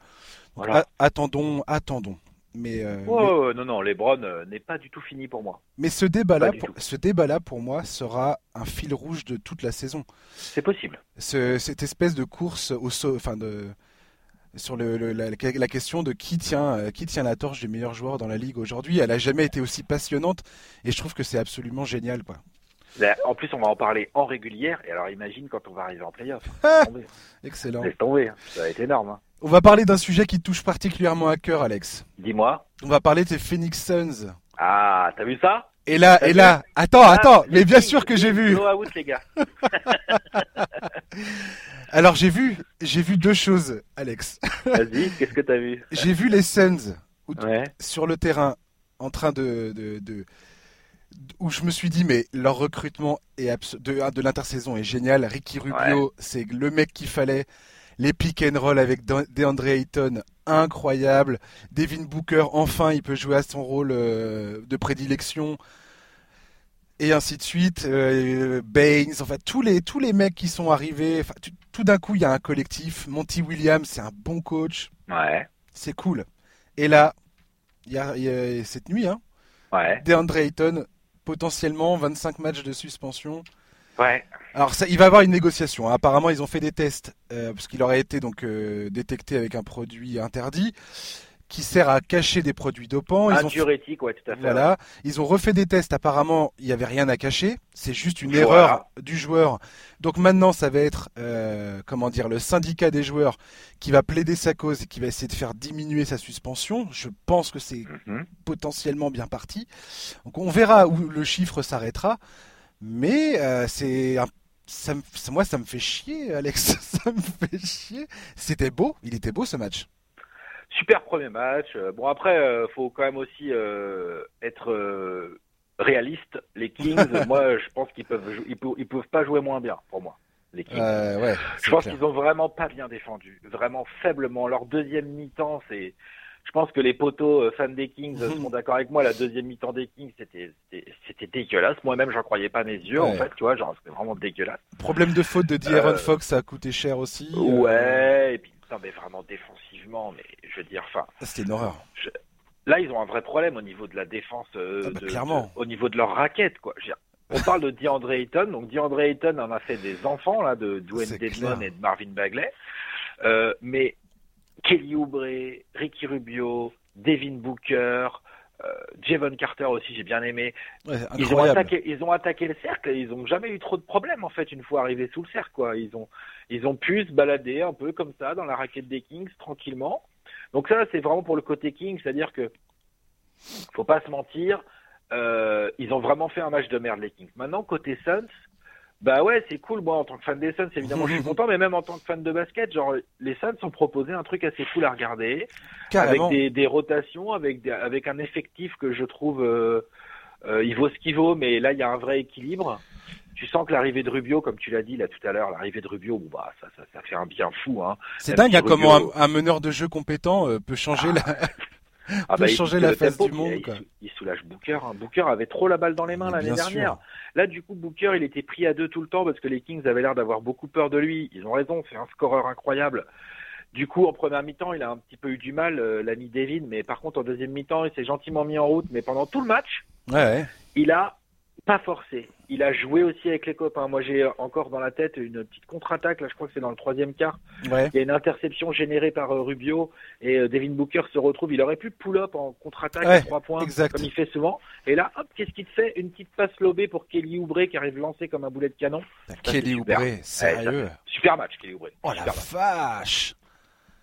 attendons, attendons. Mais, euh, non, non, LeBron euh, n'est pas du tout fini pour moi. Mais ce débat-là, pour, ce débat-là, pour moi, sera un fil rouge de toute la saison. C'est possible. cette espèce de course au, enfin de, sur le, la, la, question de qui tient, euh, qui tient la torche des meilleurs joueurs dans la ligue aujourd'hui. Elle a jamais été aussi passionnante et je trouve que c'est absolument génial, quoi. En plus, on va en parler en régulière. Et alors, imagine quand on va arriver en playoff. [LAUGHS] Excellent. Laisse tomber. Ça va être énorme. Hein. On va parler d'un sujet qui touche particulièrement à cœur, Alex. Dis-moi. On va parler des Phoenix Suns. Ah, t'as vu ça? Et là, et là, attends, ah, attends, mais bien sûr que j'ai vu. les gars. [LAUGHS] Alors j'ai vu, j'ai vu deux choses, Alex. Vas-y, qu'est-ce que t'as vu? J'ai vu les Suns sur le terrain en train de, de, où je me suis dit mais leur recrutement est de, de l'intersaison est génial. Ricky Rubio, c'est le mec qu'il fallait. Les pick and roll avec DeAndre Ayton, incroyable. Devin Booker, enfin, il peut jouer à son rôle euh, de prédilection et ainsi de suite. Euh, Baines, enfin tous les tous les mecs qui sont arrivés. tout d'un coup, il y a un collectif. Monty Williams, c'est un bon coach. Ouais. C'est cool. Et là, il y, a, cette nuit, hein. Ouais. DeAndre Ayton, potentiellement 25 matchs de suspension. Ouais. Alors ça, il va y avoir une négociation. Hein. Apparemment, ils ont fait des tests euh, parce qu'il aurait été donc euh, détecté avec un produit interdit qui sert à cacher des produits dopants. Un ils ont diurétique, ouais, tout à fait. Voilà. Ils ont refait des tests. Apparemment, il n'y avait rien à cacher. C'est juste une erreur du joueur. Donc maintenant, ça va être, euh, comment dire, le syndicat des joueurs qui va plaider sa cause et qui va essayer de faire diminuer sa suspension. Je pense que c'est mhm. potentiellement bien parti. Donc on verra où le chiffre s'arrêtera. Mais euh, c'est ça, moi, ça me fait chier, Alex. [LAUGHS] ça me fait chier. C'était beau. Il était beau ce match. Super premier match. Euh, bon après, euh, faut quand même aussi euh, être réaliste. Les Kings, [LAUGHS] moi, je pense qu'ils peuvent, ils peuvent, ils peuvent pas jouer moins bien pour moi. Les Kings. ouais, je pense qu'ils ont vraiment pas bien défendu, vraiment faiblement. Leur deuxième mi-temps, c'est Je pense que les potos fans des Kings [LAUGHS] seront d'accord avec moi. La deuxième mi-temps des Kings, c'était c'était dégueulasse. Moi-même, j'en croyais pas mes yeux. En fait, tu vois, genre c'était vraiment dégueulasse. Problème de faute de D'Aaron Fox, ça a coûté cher aussi. Ouais. Et puis non, mais vraiment défensivement, mais je veux dire, enfin. C'était une horreur. Là, ils ont un vrai problème au niveau de la défense, ah bah, de, clairement. au niveau de leur raquette, quoi. Je veux dire, on parle de DeAndre Ayton. Donc DeAndre Ayton en a fait des enfants là, de Dwayne Dedmon et de Marvin Bagley. Euh, mais Kelly Oubre, Ricky Rubio, Devin Booker, euh, Javon Carter aussi, j'ai bien aimé. Ouais, ils ont attaqué, ils ont attaqué le cercle et ils ont jamais eu trop de problèmes en fait une fois arrivés sous le cercle. Quoi. Ils ont, ils ont pu se balader un peu comme ça dans la raquette des Kings tranquillement. Donc ça, c'est vraiment pour le côté Kings, c'est-à-dire que faut pas se mentir, euh, ils ont vraiment fait un match de merde les Kings. Maintenant côté Suns, bah ouais, c'est cool. Moi, en tant que fan des Suns, évidemment, je suis [LAUGHS] content, mais même en tant que fan de basket, genre, les Suns ont proposé un truc assez cool à regarder, Carrément. avec des, des, rotations, avec des, avec un effectif que je trouve, euh, euh, il vaut ce qu'il vaut, mais là, il y a un vrai équilibre. Tu sens que l'arrivée de Rubio, comme tu l'as dit là tout à l'heure, l'arrivée de Rubio, bon, bah ça, ça, ça fait un bien fou. Hein. C'est dingue hein, comment un, un, meneur de jeu compétent euh, peut changer ah. la. [LAUGHS] Ah bah, changer la face du monde. Il, quoi. il, soulage Booker. Hein. Booker avait trop la balle dans les mains l'année dernière. Là, du coup, Booker, il était pris à deux tout le temps parce que les Kings avaient l'air d'avoir beaucoup peur de lui. Ils ont raison, c'est un scoreur incroyable. Du coup, en première mi-temps, il a un petit peu eu du mal, euh, l'ami David, mais par contre, en deuxième mi-temps, il s'est gentiment mis en route. Mais pendant tout le match, ouais, ouais. il a pas forcé. Il a joué aussi avec les copains. Moi, j'ai encore dans la tête une petite contre-attaque. Là, je crois que c'est dans le troisième quart. Ouais. Il y a une interception générée par euh, Rubio et euh, Devin Booker se retrouve. Il aurait pu pull-up en contre-attaque ouais, à trois points, exact. comme il fait souvent. Et là, hop, qu'est-ce qu'il te fait? Une petite passe lobée pour Kelly Oubre qui arrive lancé comme un boulet de canon. Ça, Kelly Oubre, sérieux ouais, Super match, Kelly Oubre. Oh la vache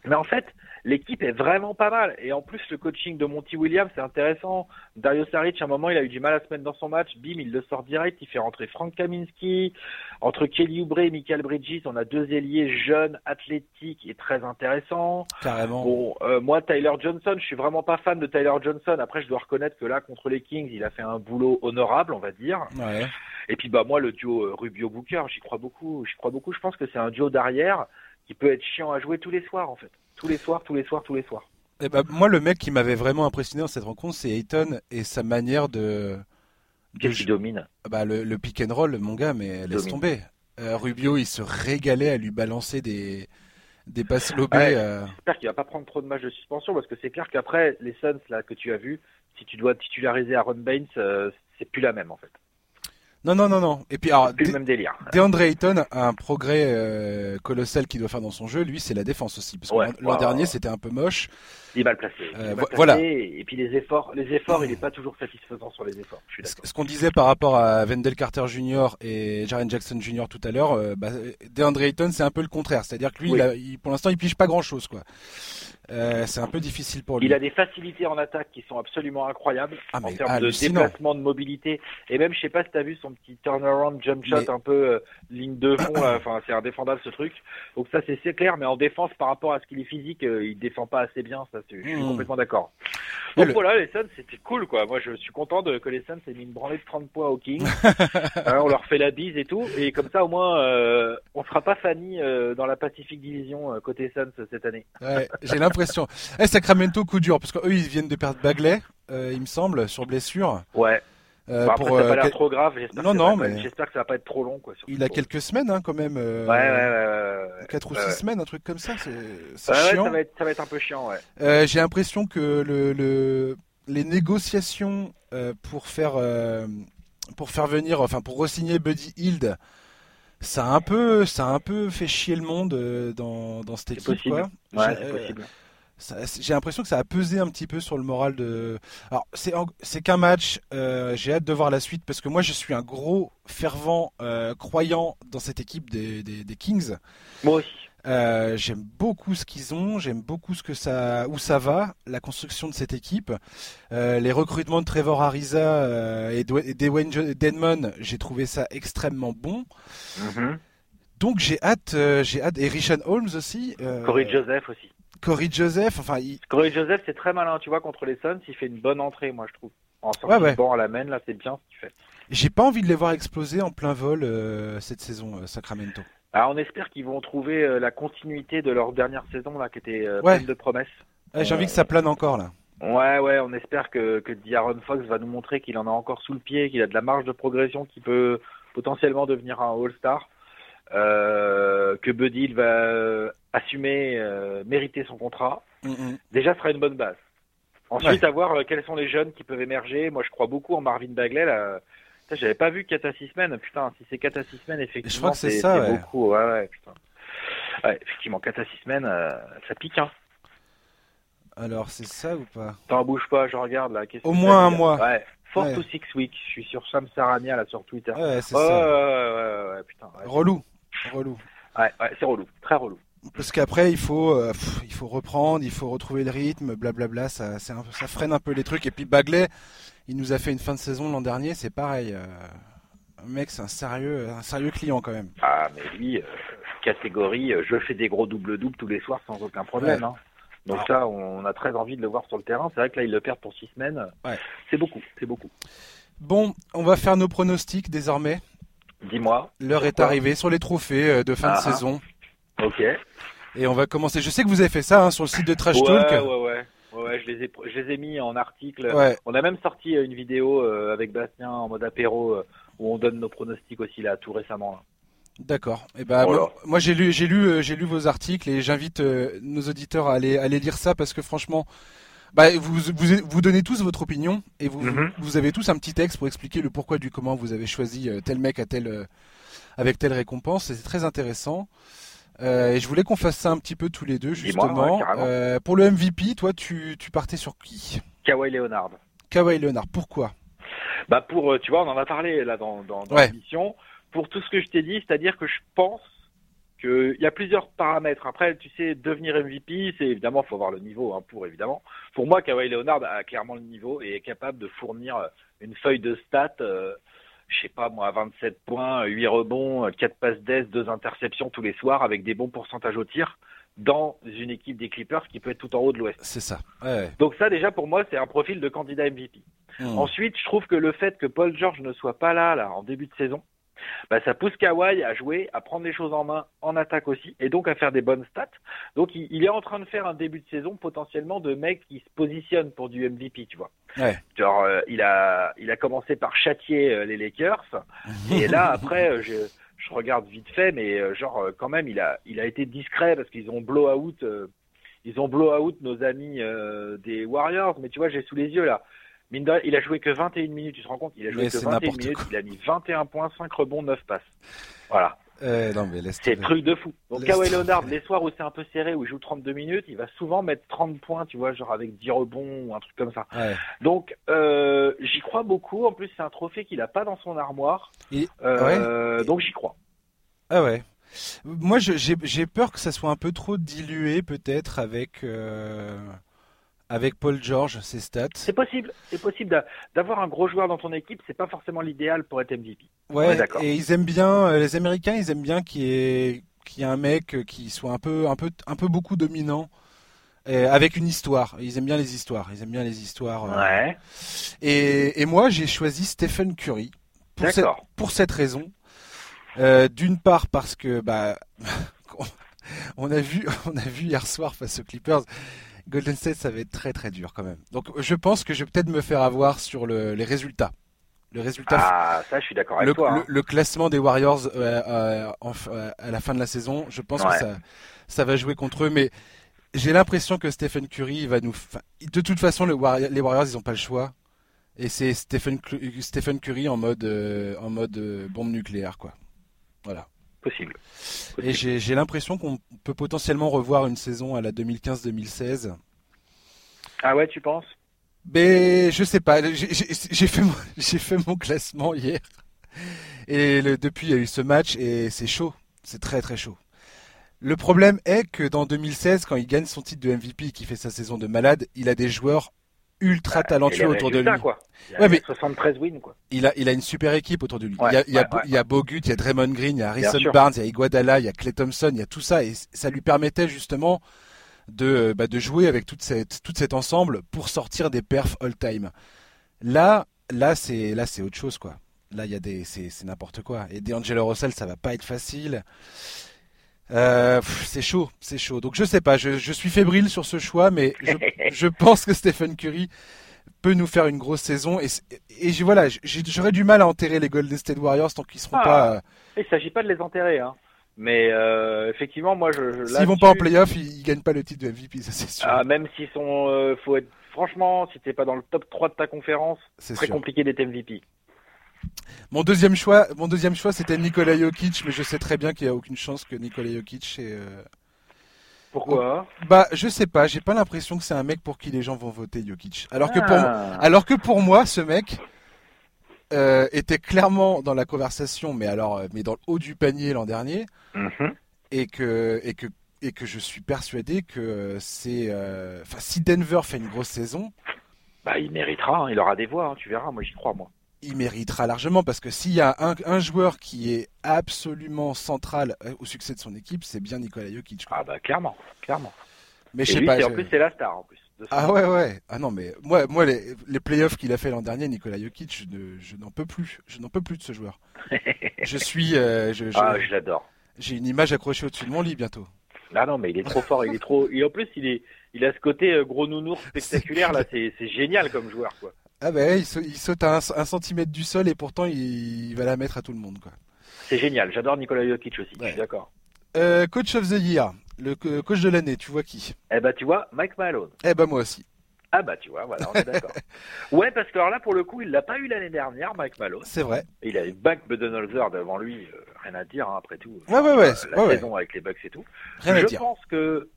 Mais en fait, l'équipe est vraiment pas mal. Et en plus, le coaching de Monty Williams, c'est intéressant. Dario Saric, à un moment, il a eu du mal à se mettre dans son match. Bim, il le sort direct. Il fait rentrer Frank Kaminski. Entre Kelly Oubre et Michael Bridges, on a deux ailiers jeunes, athlétiques et très intéressants. Carrément. Bon, euh, moi, Tyler Johnson, je suis vraiment pas fan de Tyler Johnson. Après, je dois reconnaître que là, contre les Kings, il a fait un boulot honorable, on va dire. Ouais. Et puis, bah, moi, le duo euh, Rubio-Booker, j'y crois beaucoup. J'y crois beaucoup. Je pense que c'est un duo d'arrière qui peut être chiant à jouer tous les soirs, en fait tous les soirs, tous les soirs, tous les soirs. Et bah, moi, le mec qui m'avait vraiment impressionné dans cette rencontre, c'est Ayton et sa manière de. Qu'est-ce qu'il domine bah, le, le, pick and roll, mon gars, mais laisse domine. tomber. Euh, Rubio, il se régalait à lui balancer des, des passes lobées. Ouais, euh... J'espère qu'il va pas prendre trop de matchs de suspension parce que c'est clair qu'après, les Suns là, que tu as vu, si tu dois titulariser Aaron Baines, euh, c'est plus la même en fait. Non, non, non, non. Et puis, alors, plus le même délire. DeAndre Ayton a un progrès euh, colossal qu'il doit faire dans son jeu. Lui, c'est la défense aussi. Parce que ouais, l'an wow. dernier, c'était un peu moche. Il est mal placé. Euh, mal placé, voilà. Et puis les efforts, les efforts, il n'est pas toujours satisfaisant sur les efforts. Je suis ce ce qu'on disait par rapport à Wendell Carter Jr. et Jaren Jackson Jr. tout à l'heure, euh, bah, DeAndre Ayton, c'est un peu le contraire. C'est-à-dire que lui, Oui. il a- il- pour l'instant, il pige pas grand-chose, quoi. Euh, c'est un peu difficile pour lui. Il a des facilités en attaque qui sont absolument incroyables Ah, en termes de déplacement, de mobilité. Et même, je sais pas si tu as vu son petit turnaround jump shot Mais- un peu euh, ligne de fond. [CLEARS THROAT] Enfin, c'est indéfendable ce truc. Donc ça, c'est clair. Mais en défense, par rapport à ce qu'il est physique, euh, il défend pas assez bien. Ça, je suis Mmh. complètement d'accord. Donc le- voilà, les Suns, c'était cool, quoi. Moi, je suis content de, que les Suns aient mis une branlée de 30 points aux Kings. [LAUGHS] Hein, on leur fait la bise et tout. Et comme ça, au moins, on sera pas Fanny dans la Pacific Division côté Suns cette année. Ouais, j'ai l'impression. Eh, Sacramento, coup dur, parce qu'eux, ils viennent de perdre Bagley, euh, il me semble, sur blessure. Ouais. Euh, Bah, après, pour, ça a pas euh, l'air quel- trop grave. J'espère Non, que ça non, va pas- mais- J'espère que ça va pas être trop long, quoi. Il a pour- quelques semaines, hein, quand même. euh, Ouais, ouais, ouais, ouais, ouais. 4 ou Ouais, 6 ouais. semaines, un truc comme ça, c'est chiant. ça va être, ça va être un peu chiant, ouais. J'ai l'impression que le, le, les négociations pour faire pour faire venir, enfin pour re-signer Buddy Hield, ça a un peu ça a un peu fait chier le monde dans, dans cette équipe. possible. quoi. Ouais, c'est possible. J'ai l'impression que ça a pesé un petit peu sur le moral de. Alors c'est qu'un match. euh, J'ai hâte de voir la suite parce que moi je suis un gros fervent euh, croyant dans cette équipe des, des, des Kings. Moi aussi. Euh, j'aime beaucoup ce qu'ils ont, j'aime beaucoup ce que ça, où ça va, la construction de cette équipe, Euh, les recrutements de Trevor Ariza euh, et Dwayne- et Dwayne Dedmon, j'ai trouvé ça extrêmement bon. Mhm. Donc j'ai hâte, j'ai hâte et Richard Holmes aussi, Corey Joseph aussi. Corey Joseph, enfin il- Corey Joseph, c'est très malin, tu vois, contre les Suns, il fait une bonne entrée, moi, je trouve. En sortie Ouais, ouais. banc à la main, là, c'est bien ce qu'il fait. j'ai pas envie de les voir exploser en plein vol euh, cette saison euh, Sacramento. Alors, on espère qu'ils vont trouver euh, la continuité de leur dernière saison, là, qui était Ouais. pleine de promesses. J'ai envie que ça plane encore là. Ouais, ouais, on espère que, que D'Aaron Fox va nous montrer qu'il en a encore sous le pied, qu'il a de la marge de progression, qui peut potentiellement devenir un All-Star. Euh, que Buddy il va assumer, euh, mériter son contrat. Mm-hmm. Déjà, ce sera une bonne base. Ensuite, à voir euh, quels sont les jeunes qui peuvent émerger. Moi, je crois beaucoup en Marvin Bagley. Là. J'avais pas vu 4 à 6 semaines. Putain, si c'est 4 à 6 semaines, effectivement, c'est ça, ouais. beaucoup. Ouais, ouais, putain. Ouais, effectivement, 4 à 6 semaines, ça pique. Hein. Alors, c'est ça ou pas? T'en bouge pas, je regarde là. Au moins un mois. Ouais. 4 to 6 weeks. Je suis sur Sam Sarania là sur Twitter. Ouais, c'est ouais, ça. Ouais, ouais, ouais, putain. relou. Relou. Ouais, ouais, c'est relou. Très relou. Parce qu'après, il faut, euh, pff, il faut reprendre, il faut retrouver le rythme, blablabla. Ça, c'est un, ça freine un peu les trucs. Et puis Bagley, il nous a fait une fin de saison l'an dernier, c'est pareil. Euh, mec, c'est un sérieux, un sérieux client quand même. Ah, mais lui, euh, catégorie, je fais des gros double-double tous les soirs sans aucun problème. Hein. Donc Alors, ça, on a très envie de le voir sur le terrain. C'est vrai que là, il le perd pour six semaines. Ouais. C'est beaucoup, c'est beaucoup. Bon, on va faire nos pronostics désormais. Dis-moi. L'heure est arrivée sur les trophées de fin ah, de saison. Ok. Et on va commencer. Je sais que vous avez fait ça hein, sur le site de Trash ouais, Talk. Ouais, ouais, ouais. ouais, je les ai, je les ai mis en article. Ouais. On a même sorti une vidéo euh, avec Bastien en mode apéro euh, où on donne nos pronostics aussi là, tout récemment. Là. D'accord. Et ben Voilà. moi, moi, j'ai lu, j'ai lu, euh, j'ai lu vos articles et j'invite euh, nos auditeurs à aller, à aller lire ça parce que franchement, bah, vous, vous, vous donnez tous votre opinion et vous, Mhm. vous avez tous un petit texte pour expliquer le pourquoi du comment vous avez choisi euh, tel mec à tel, euh, avec telle récompense. Et C'est très intéressant. Euh, et je voulais qu'on fasse ça un petit peu tous les deux justement. Euh, pour le MVP, toi, tu, tu partais sur qui? Kawhi Leonard. Kawhi Leonard. Pourquoi? Bah pour, euh, tu vois, on en a parlé là dans, dans, dans Ouais. l'émission. Pour tout ce que je t'ai dit, c'est-à-dire que je pense qu'il y a plusieurs paramètres. Après, tu sais, devenir MVP, c'est évidemment, faut avoir le niveau hein, pour évidemment. Pour moi, Kawhi Leonard a clairement le niveau et est capable de fournir une feuille de stats. Euh, je sais pas moi, 27 points, 8 rebonds, 4 passes d'aise, 2 interceptions tous les soirs avec des bons pourcentages au tir dans une équipe des Clippers qui peut être tout en haut de l'Ouest. C'est ça. Ouais. Donc ça déjà pour moi c'est un profil de candidat MVP. Hmm. Ensuite, je trouve que le fait que Paul George ne soit pas là, là, en début de saison, bah, ça pousse Kawhi à jouer, à prendre les choses en main en attaque aussi, et donc à faire des bonnes stats. Donc, il, il est en train de faire un début de saison potentiellement de mec qui se positionne pour du MVP, tu vois. Ouais. Genre, euh, il a, il a commencé par châtier euh, les Lakers, et là [LAUGHS] après, euh, je, je regarde vite fait, mais genre quand même, il a, il a été discret parce qu'ils ont blow out, euh, ils ont blow out nos amis des Warriors, mais tu vois, j'ai sous les yeux là. Rien, il a joué que 21 minutes, tu te rends compte? Il a joué Mais que c'est 21 n'importe minutes, quoi. il a mis 21 points, 5 rebonds, 9 passes. Voilà, Euh, c'est truc de fou. Donc Kawhi. Leonard, les soirs où c'est un peu serré, où il joue 32 minutes, il va souvent mettre 30 points, tu vois, genre avec 10 rebonds ou un truc comme ça. Ouais. Donc euh, j'y crois beaucoup. En plus, c'est un trophée qu'il a pas dans son armoire. Et- Euh, Donc j'y crois. Ah ouais. Moi, j'ai peur que ça soit un peu trop dilué, peut-être, avec euh, avec Paul George, ses stats. C'est possible, c'est possible d'a- d'avoir un gros joueur dans ton équipe, c'est pas forcément l'idéal pour être MVP. Ouais. d'accord. Et ils aiment bien, euh, les Américains, ils aiment bien qu'il y ait qu'il y ait un mec euh, qui soit un peu un peu un peu beaucoup dominant. euh, avec une histoire, ils aiment bien les histoires, ils aiment bien les histoires. euh. Ouais, Et, et moi, j'ai choisi Stephen Curry pour cette, pour cette raison. Euh, D'une part parce que bah [LAUGHS] on a vu [LAUGHS] on a vu hier soir face aux Clippers, Golden State ça va être très très dur quand même. Donc je pense que je vais peut-être me faire avoir sur le, les résultats. Le résultat, Ah, ça, je suis d'accord avec le, toi. hein. le- le classement des Warriors euh, euh, en- euh, à la fin de la saison, je pense que ça ça va jouer contre eux, mais j'ai l'impression que Stephen Curry va nous. enfin, de toute façon, le les Warriors, ils n'ont pas le choix. Et c'est Stephen, Stephen Curry en mode, en mode bombe nucléaire, quoi. Voilà. Possible. Et Possible. j'ai j'ai l'impression qu'on peut potentiellement revoir une saison à la 2015-2016. Ah ouais, tu penses? Mais je sais pas. J'ai fait, mon- [LAUGHS] j'ai fait mon classement hier. Et le- depuis, il y a eu ce match et c'est chaud. C'est très très chaud. Le problème est que dans 2016, quand il gagne son titre de MVP et qu'il fait sa saison de malade, il a des joueurs ultra talentueux autour de lui. Quoi. Il a Ouais, mais- 73 wins, quoi. Il a, il a une super équipe autour de lui. Ouais, il y a, il y a, il y Bogut, il y a Draymond Green, il y a Harrison. Barnes, il y a Iguodala, il y a Clay Thompson, il y a tout ça. Et ça lui permettait justement de, bah, de jouer avec toute cette, tout cet ensemble pour sortir des perfs all-time. Là, là, c'est, là, c'est autre chose, quoi. Là, il y a des, c'est, c'est n'importe quoi. Et D'Angelo Russell, ça va pas être facile. Euh, c'est chaud, c'est chaud. Donc je sais pas, je, je, suis fébrile sur ce choix, mais je, [LAUGHS] je, pense que Stephen Curry peut nous faire une grosse saison. Et, et, voilà, j'aurais du mal à enterrer les Golden State Warriors tant qu'ils seront ah, pas. Euh, il s'agit pas de les enterrer, hein. Mais euh, effectivement, moi, je. S'ils vont pas en playoff, ils, ils, gagnent pas le titre de MVP, ça c'est sûr. Ah, même s'ils sont, euh, faut être franchement, si t'es pas dans le top 3 de ta conférence, c'est très compliqué d'être MVP. Mon deuxième choix, mon deuxième choix, c'était Nikola Jokic, mais je sais très bien qu'il n'y a aucune chance que Nikola Jokic est. Euh... Pourquoi Bah, je sais pas. J'ai pas l'impression que c'est un mec pour qui les gens vont voter Jokic. Alors que pour, ah. alors que pour moi, ce mec euh, était clairement dans la conversation, mais alors, euh, mais dans le haut du panier l'an dernier, mm-hmm. et que et que et que je suis persuadé que c'est. Euh, si Denver fait une grosse saison. Bah, il méritera, hein, il aura des voix, hein, tu verras, moi j'y crois, moi. Il méritera largement parce que s'il y a un, joueur qui est absolument central euh, au succès de son équipe, c'est bien Nikola Jokic. Ah bah clairement, clairement. Mais je sais pas. En plus, c'est la star en plus. Ah ouais ouais. Ah non mais moi moi les, les playoffs qu'il a fait l'an dernier, Nikola Jokic, je, n'en peux plus. Je n'en peux plus de ce joueur. [LAUGHS] je suis. Euh, je, ah je l'adore. J'ai une image accrochée au-dessus de mon lit bientôt. Ah non, mais il est trop fort, il est trop. Et en plus, il est, il a ce côté euh, gros nounours spectaculaire là. [LAUGHS] C'est, c'est génial comme joueur, quoi. Ah ben, il, saute à un, centimètre du sol et pourtant il, va la mettre à tout le monde, quoi. C'est génial. J'adore Nicolas Jokic aussi. Je suis d'accord. Euh, coach of the year, le coach de l'année, tu vois qui? Eh ben, tu vois, Mike Malone. Eh ben, moi aussi. Ah bah tu vois, voilà, on est d'accord. [LAUGHS] ouais, parce que alors là, pour le coup, il l'a pas eu l'année dernière, Mike Malone. C'est vrai. Il avait Buck Budenholzer devant lui, euh, rien à dire hein, après tout. ouais, ouais, ouais. la saison avec les Bucks et tout. Rien Je à dire. pense que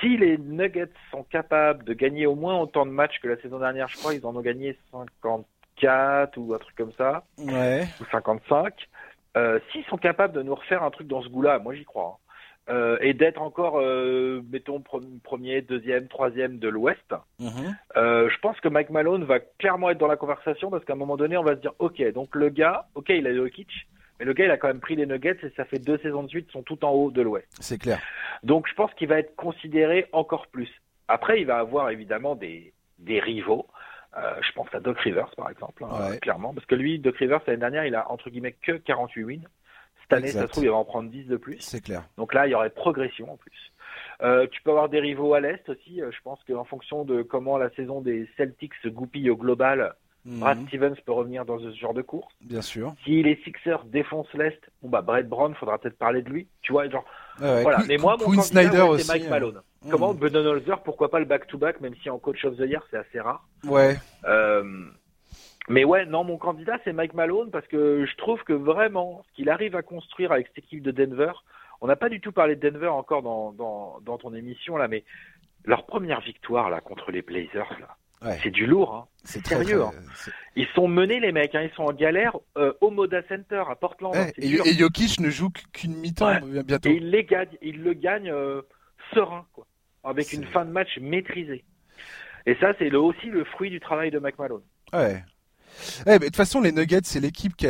si les Nuggets sont capables de gagner au moins autant de matchs que la saison dernière, je crois ils en ont gagné 54 ou un truc comme ça, ouais. ou 55. Euh, S'ils sont capables de nous refaire un truc dans ce goût-là, moi j'y crois. Hein. Euh, et d'être encore, euh, mettons, premier, deuxième, troisième de l'Ouest. Mhm. Euh, je pense que Mike Malone va clairement être dans la conversation parce qu'à un moment donné, on va se dire, ok, donc le gars, ok, il a Jokic, mais le gars, il a quand même pris les Nuggets et ça fait deux saisons de suite, ils sont tout en haut de l'Ouest. C'est clair. Donc je pense qu'il va être considéré encore plus. Après, il va avoir évidemment des, des rivaux. Euh, je pense à Doc Rivers, par exemple, hein, clairement, parce que lui, Doc Rivers, l'année dernière, il a entre guillemets que 48 wins. Cette année, ça se trouve, il va en prendre 10 de plus. C'est clair. Donc là, il y aurait progression en plus. Euh, tu peux avoir des rivaux à l'Est aussi. Euh, je pense qu'en fonction de comment la saison des Celtics se goupille au global, mhm. Brad Stevens peut revenir dans ce genre de course. Bien sûr. Si les Sixers défoncent l'Est, bon bah Brett Brown, faudra peut-être parler de lui. Tu vois, genre. voilà. Mais moi, mon Snyder c'est Mike hein. Malone. Comment mhm. Budenholzer, pourquoi pas le back-to-back, même si en coach of the year, c'est assez rare. Ouais. Euh, mais ouais, non, mon candidat, c'est Mike Malone parce que je trouve que vraiment, ce qu'il arrive à construire avec cette équipe de Denver, on n'a pas du tout parlé de Denver encore dans, dans, dans ton émission, là, mais leur première victoire, là, contre les Blazers, là, c'est du lourd, hein. c'est sérieux. Hein. Ils sont menés, les mecs, hein. ils sont en galère euh, au Moda Center à Portland. Et, et, Jokic ne joue qu'une mi-temps bientôt. Et il, les gagne, il le gagne euh, serein, quoi, avec une fin de match maîtrisée. Et ça, c'est aussi le fruit du travail de Mike Malone. Ouais, eh, de toute façon, les Nuggets, c'est l'équipe qui,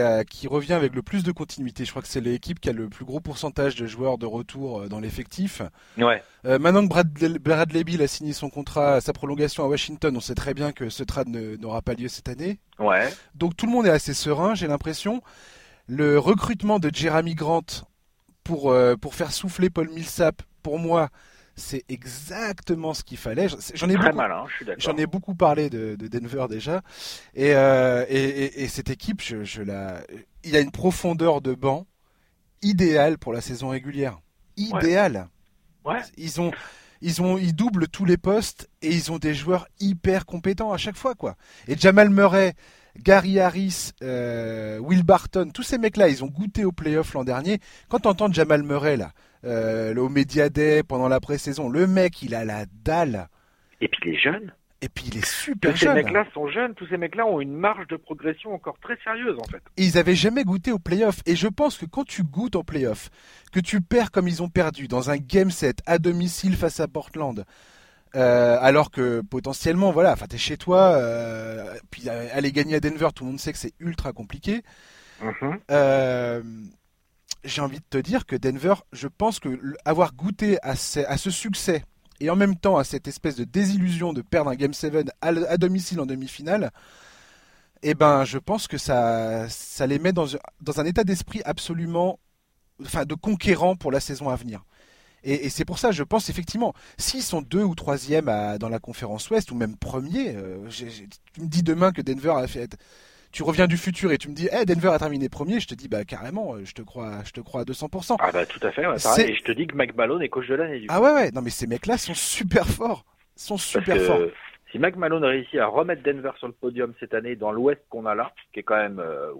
revient avec le plus de continuité. Je crois que c'est l'équipe qui a le plus gros pourcentage de joueurs de retour euh, dans l'effectif. Ouais. Euh, maintenant que Brad, Bradley Bill a signé son contrat, sa prolongation à Washington, on sait très bien que ce trade n'aura pas lieu cette année. Ouais. Donc tout le monde est assez serein, j'ai l'impression. Le recrutement de Jeremy Grant pour, euh, pour faire souffler Paul Millsap, pour moi, c'est exactement ce qu'il fallait. J'en ai, beaucoup, j'en ai beaucoup parlé de, Denver déjà. Euh, et, et, cette équipe, je, je, la... il a une profondeur de banc idéale pour la saison régulière. Idéale. Ouais. Ils ont. Ils, ont, ils doublent tous les postes et ils ont des joueurs hyper compétents à chaque fois. quoi. Et Jamal Murray, Gary Harris, euh, Will Barton, tous ces mecs-là, ils ont goûté au playoff l'an dernier. Quand tu entends Jamal Murray, là, euh, au Media Day, pendant la pré-saison, le mec, il a la dalle. Et puis il est jeune. Et puis il est super tous jeune. Tous ces mecs-là sont jeunes, tous ces mecs-là ont une marge de progression encore très sérieuse en fait. ils avaient jamais goûté au playoff. Et je pense que quand tu goûtes en playoff, que tu perds comme ils ont perdu dans un game set à domicile face à Portland, euh, alors que potentiellement, voilà, enfin t'es chez toi, euh, puis euh, aller gagner à Denver, tout le monde sait que c'est ultra compliqué. Mm-hmm. J'ai envie de te dire que Denver, je pense que avoir goûté à ce, succès et en même temps à cette espèce de désillusion de perdre un Game 7 à, domicile en demi-finale, eh ben, je pense que ça, ça les met dans, un état d'esprit absolument enfin de conquérant pour la saison à venir. Et, c'est pour ça, je pense effectivement, s'ils sont deux ou troisième dans la conférence Ouest ou même premier, euh, tu me dis demain que Denver a fait, tu reviens du futur et tu me dis, hey, Denver a terminé premier, je te dis, bah carrément, je te crois, je te crois à 200%. Ah bah tout à fait, et je te dis que Mike Malone est coach de l'année. Ah ouais ouais, non mais ces mecs-là sont super forts, sont super forts. Si Mike Malone réussit à remettre Denver sur le podium cette année dans l'Ouest qu'on a là, qui est quand même euh,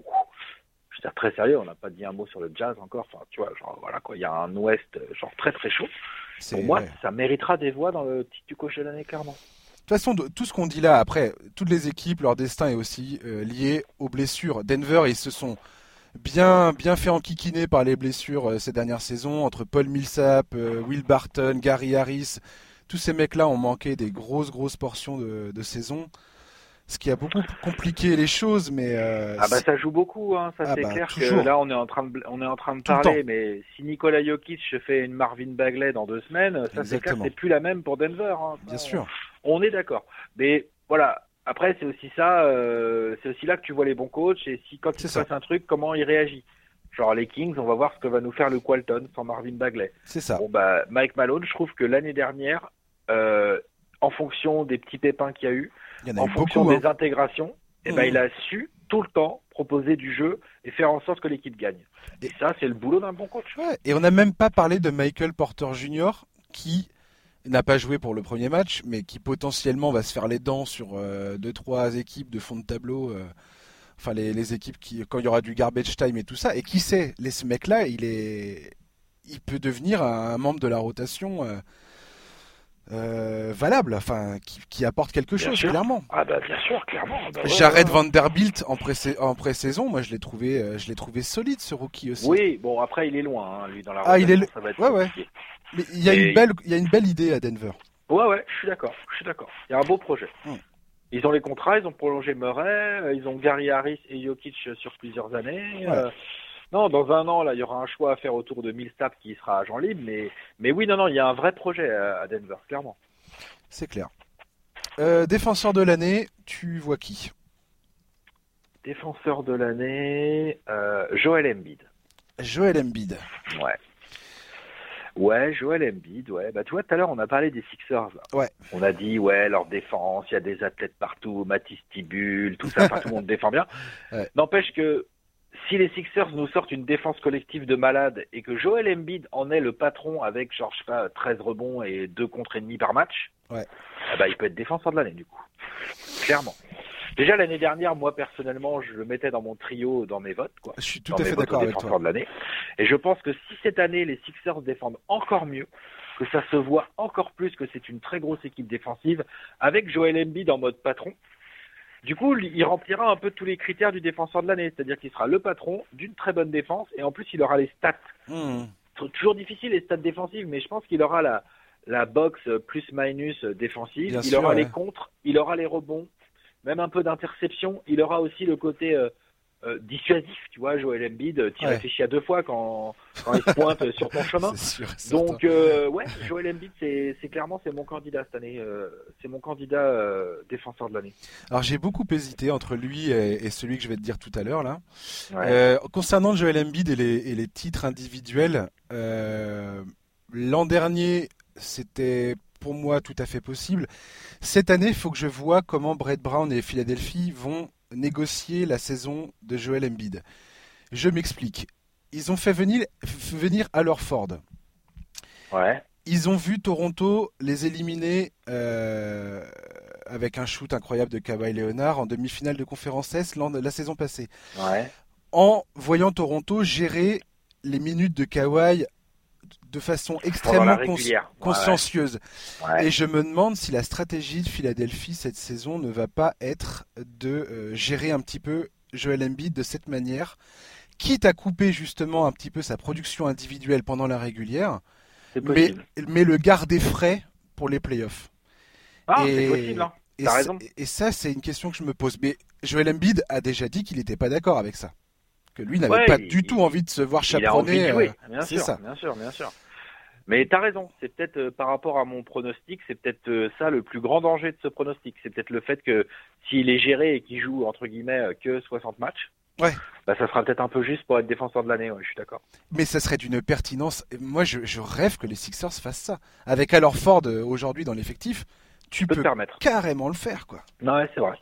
je très sérieux, on n'a pas dit un mot sur le jazz encore. Enfin, tu vois, genre, voilà quoi, il y a un Ouest genre très très chaud. Pour moi, ça méritera des voix dans le titre du coach de l'année, clairement. De toute façon, tout ce qu'on dit là, après, toutes les équipes, leur destin est aussi euh, lié aux blessures. Denver, ils se sont bien, bien fait enquiquiner par les blessures euh, ces dernières saisons, entre Paul Millsap, euh, Will Barton, Gary Harris. Tous ces mecs-là ont manqué des grosses, grosses portions de, de saison ce qui a beaucoup compliqué les choses, mais euh, ah bah ça joue beaucoup, hein, ça ah c'est bah, clair que là on est en train de on est en train de parler, mais si Nikola Jokic fait une Marvin Bagley dans deux semaines, ça c'est clair, c'est plus la même pour Denver. Hein. Bien sûr. On est d'accord, mais voilà. Après c'est aussi ça, euh, c'est aussi là que tu vois les bons coachs et si quand il se passe un truc, comment il réagit. Genre les Kings, on va voir ce que va nous faire le Qualton sans Marvin Bagley. C'est ça. Bon bah Mike Malone, je trouve que l'année dernière, euh, en fonction des petits pépins qu'il y a eu, en, fonction des hein. intégrations, et eh ben, mmh. il a su tout le temps proposer du jeu et faire en sorte que l'équipe gagne. Et ça, c'est le boulot d'un bon coach. Et on n'a même pas parlé de Michael Porter Jr. qui n'a pas joué pour le premier match, mais qui potentiellement va se faire les dents sur 2 euh, deux trois équipes de fond de tableau. Euh, enfin, les, équipes qui, quand il y aura du garbage time et tout ça. Et qui sait, les, ce mec-là, il est, il peut devenir un membre de la rotation. Euh, euh, valable, enfin qui, apporte quelque chose clairement. Ah bah bien sûr, clairement. Bah Jared Vanderbilt en pré en pré-saison, moi je l'ai trouvé, euh, je l'ai trouvé solide ce rookie aussi. Oui, bon après il est loin, hein, lui dans la. Ah il est, ouais ouais. Mais il y a une belle, il y a une belle idée à Denver. Ouais ouais, je suis d'accord, je suis d'accord. Il y a un beau projet. Hmm. Ils ont les contrats, ils ont prolongé Murray, euh, ils ont Gary Harris et Jokic sur plusieurs années. Non, dans un an, là, il y aura un choix à faire autour de Millsap qui sera agent libre, mais, mais oui, non, non, il y a un vrai projet à Denver, clairement. C'est clair. Euh, défenseur de l'année, tu vois qui? Défenseur de l'année, euh, Joel Embiid. Joel Embiid. Ouais. Ouais, Joel Embiid, ouais. Bah, tu vois, tout à l'heure, on a parlé des Sixers. Ouais. On a dit, ouais, leur défense, il y a des athlètes partout, Matisse Tibul, tout ça, tout le monde défend bien. [LAUGHS] N'empêche que si les Sixers nous sortent une défense collective de malade et que Joel Embiid en est le patron avec, genre, je sais pas, 13 rebonds et 2 contre ennemis par match, ouais. eh ben, il peut être défenseur de l'année, du coup. Clairement. Déjà, l'année dernière, moi, personnellement, je le mettais dans mon trio, dans mes votes, quoi. Je suis tout à fait d'accord avec toi. De l'année. Et je pense que si cette année, les Sixers défendent encore mieux, que ça se voit encore plus que c'est une très grosse équipe défensive, avec Joel Embiid en mode patron, du coup, il remplira un peu tous les critères du défenseur de l'année, c'est-à-dire qu'il sera le patron d'une très bonne défense et en plus il aura les stats. Hmm. Toujours difficile les stats défensives, mais je pense qu'il aura la, la box plus-minus défensive, il aura les contres, il aura les rebonds, même un peu d'interception, il aura aussi le côté euh, euh, dissuasif, tu vois, Joel Embiid, tu réfléchis à deux fois quand, quand il se pointe [LAUGHS] sur ton chemin. Donc, euh, ouais, Joel Embiid, c'est clairement c'est mon candidat cette année. Euh, c'est mon candidat euh, défenseur de l'année. Alors, j'ai beaucoup hésité entre lui et, celui que je vais te dire tout à l'heure là. concernant Joel Embiid et les, et les titres individuels, l'an dernier, c'était pour moi tout à fait possible. Cette année, il faut que je vois comment Brett Brown et Philadelphie vont négocier la saison de Joel Embiid. Je m'explique. Ils ont fait venir, venir leur Ford. Ouais. Ils ont vu Toronto les éliminer euh, avec un shoot incroyable de Kawhi Leonard en demi-finale de conférence S la saison passée. Ouais. En voyant Toronto gérer les minutes de Kawhi de façon extrêmement consciencieuse. Et je me demande si la stratégie de Philadelphie cette saison ne va pas être de euh, gérer un petit peu Joel Embiid de cette manière, quitte à couper justement un petit peu sa production individuelle pendant la régulière, mais, mais, le garder frais pour les playoffs. Ah, c'est possible, hein. et, raison. et ça, c'est une question que je me pose. Mais Joel Embiid a déjà dit qu'il n'était pas d'accord avec ça que lui n'avait pas du tout envie de se voir chaperonner. Euh, bien sûr, ça. bien sûr, bien sûr. Mais t'as raison, c'est peut-être euh, par rapport à mon pronostic, c'est peut-être euh, ça le plus grand danger de ce pronostic. C'est peut-être le fait que s'il est géré et qu'il joue entre guillemets que 60 matchs, Ouais. Bah, ça sera peut-être un peu juste pour être défenseur de l'année, ouais, je suis d'accord. Mais ça serait d'une pertinence. Moi, je, je, rêve que les Sixers fassent ça. Avec alors Ford euh, aujourd'hui dans l'effectif, tu, peux peux permettre. carrément le faire, quoi. Non, ouais, c'est vrai.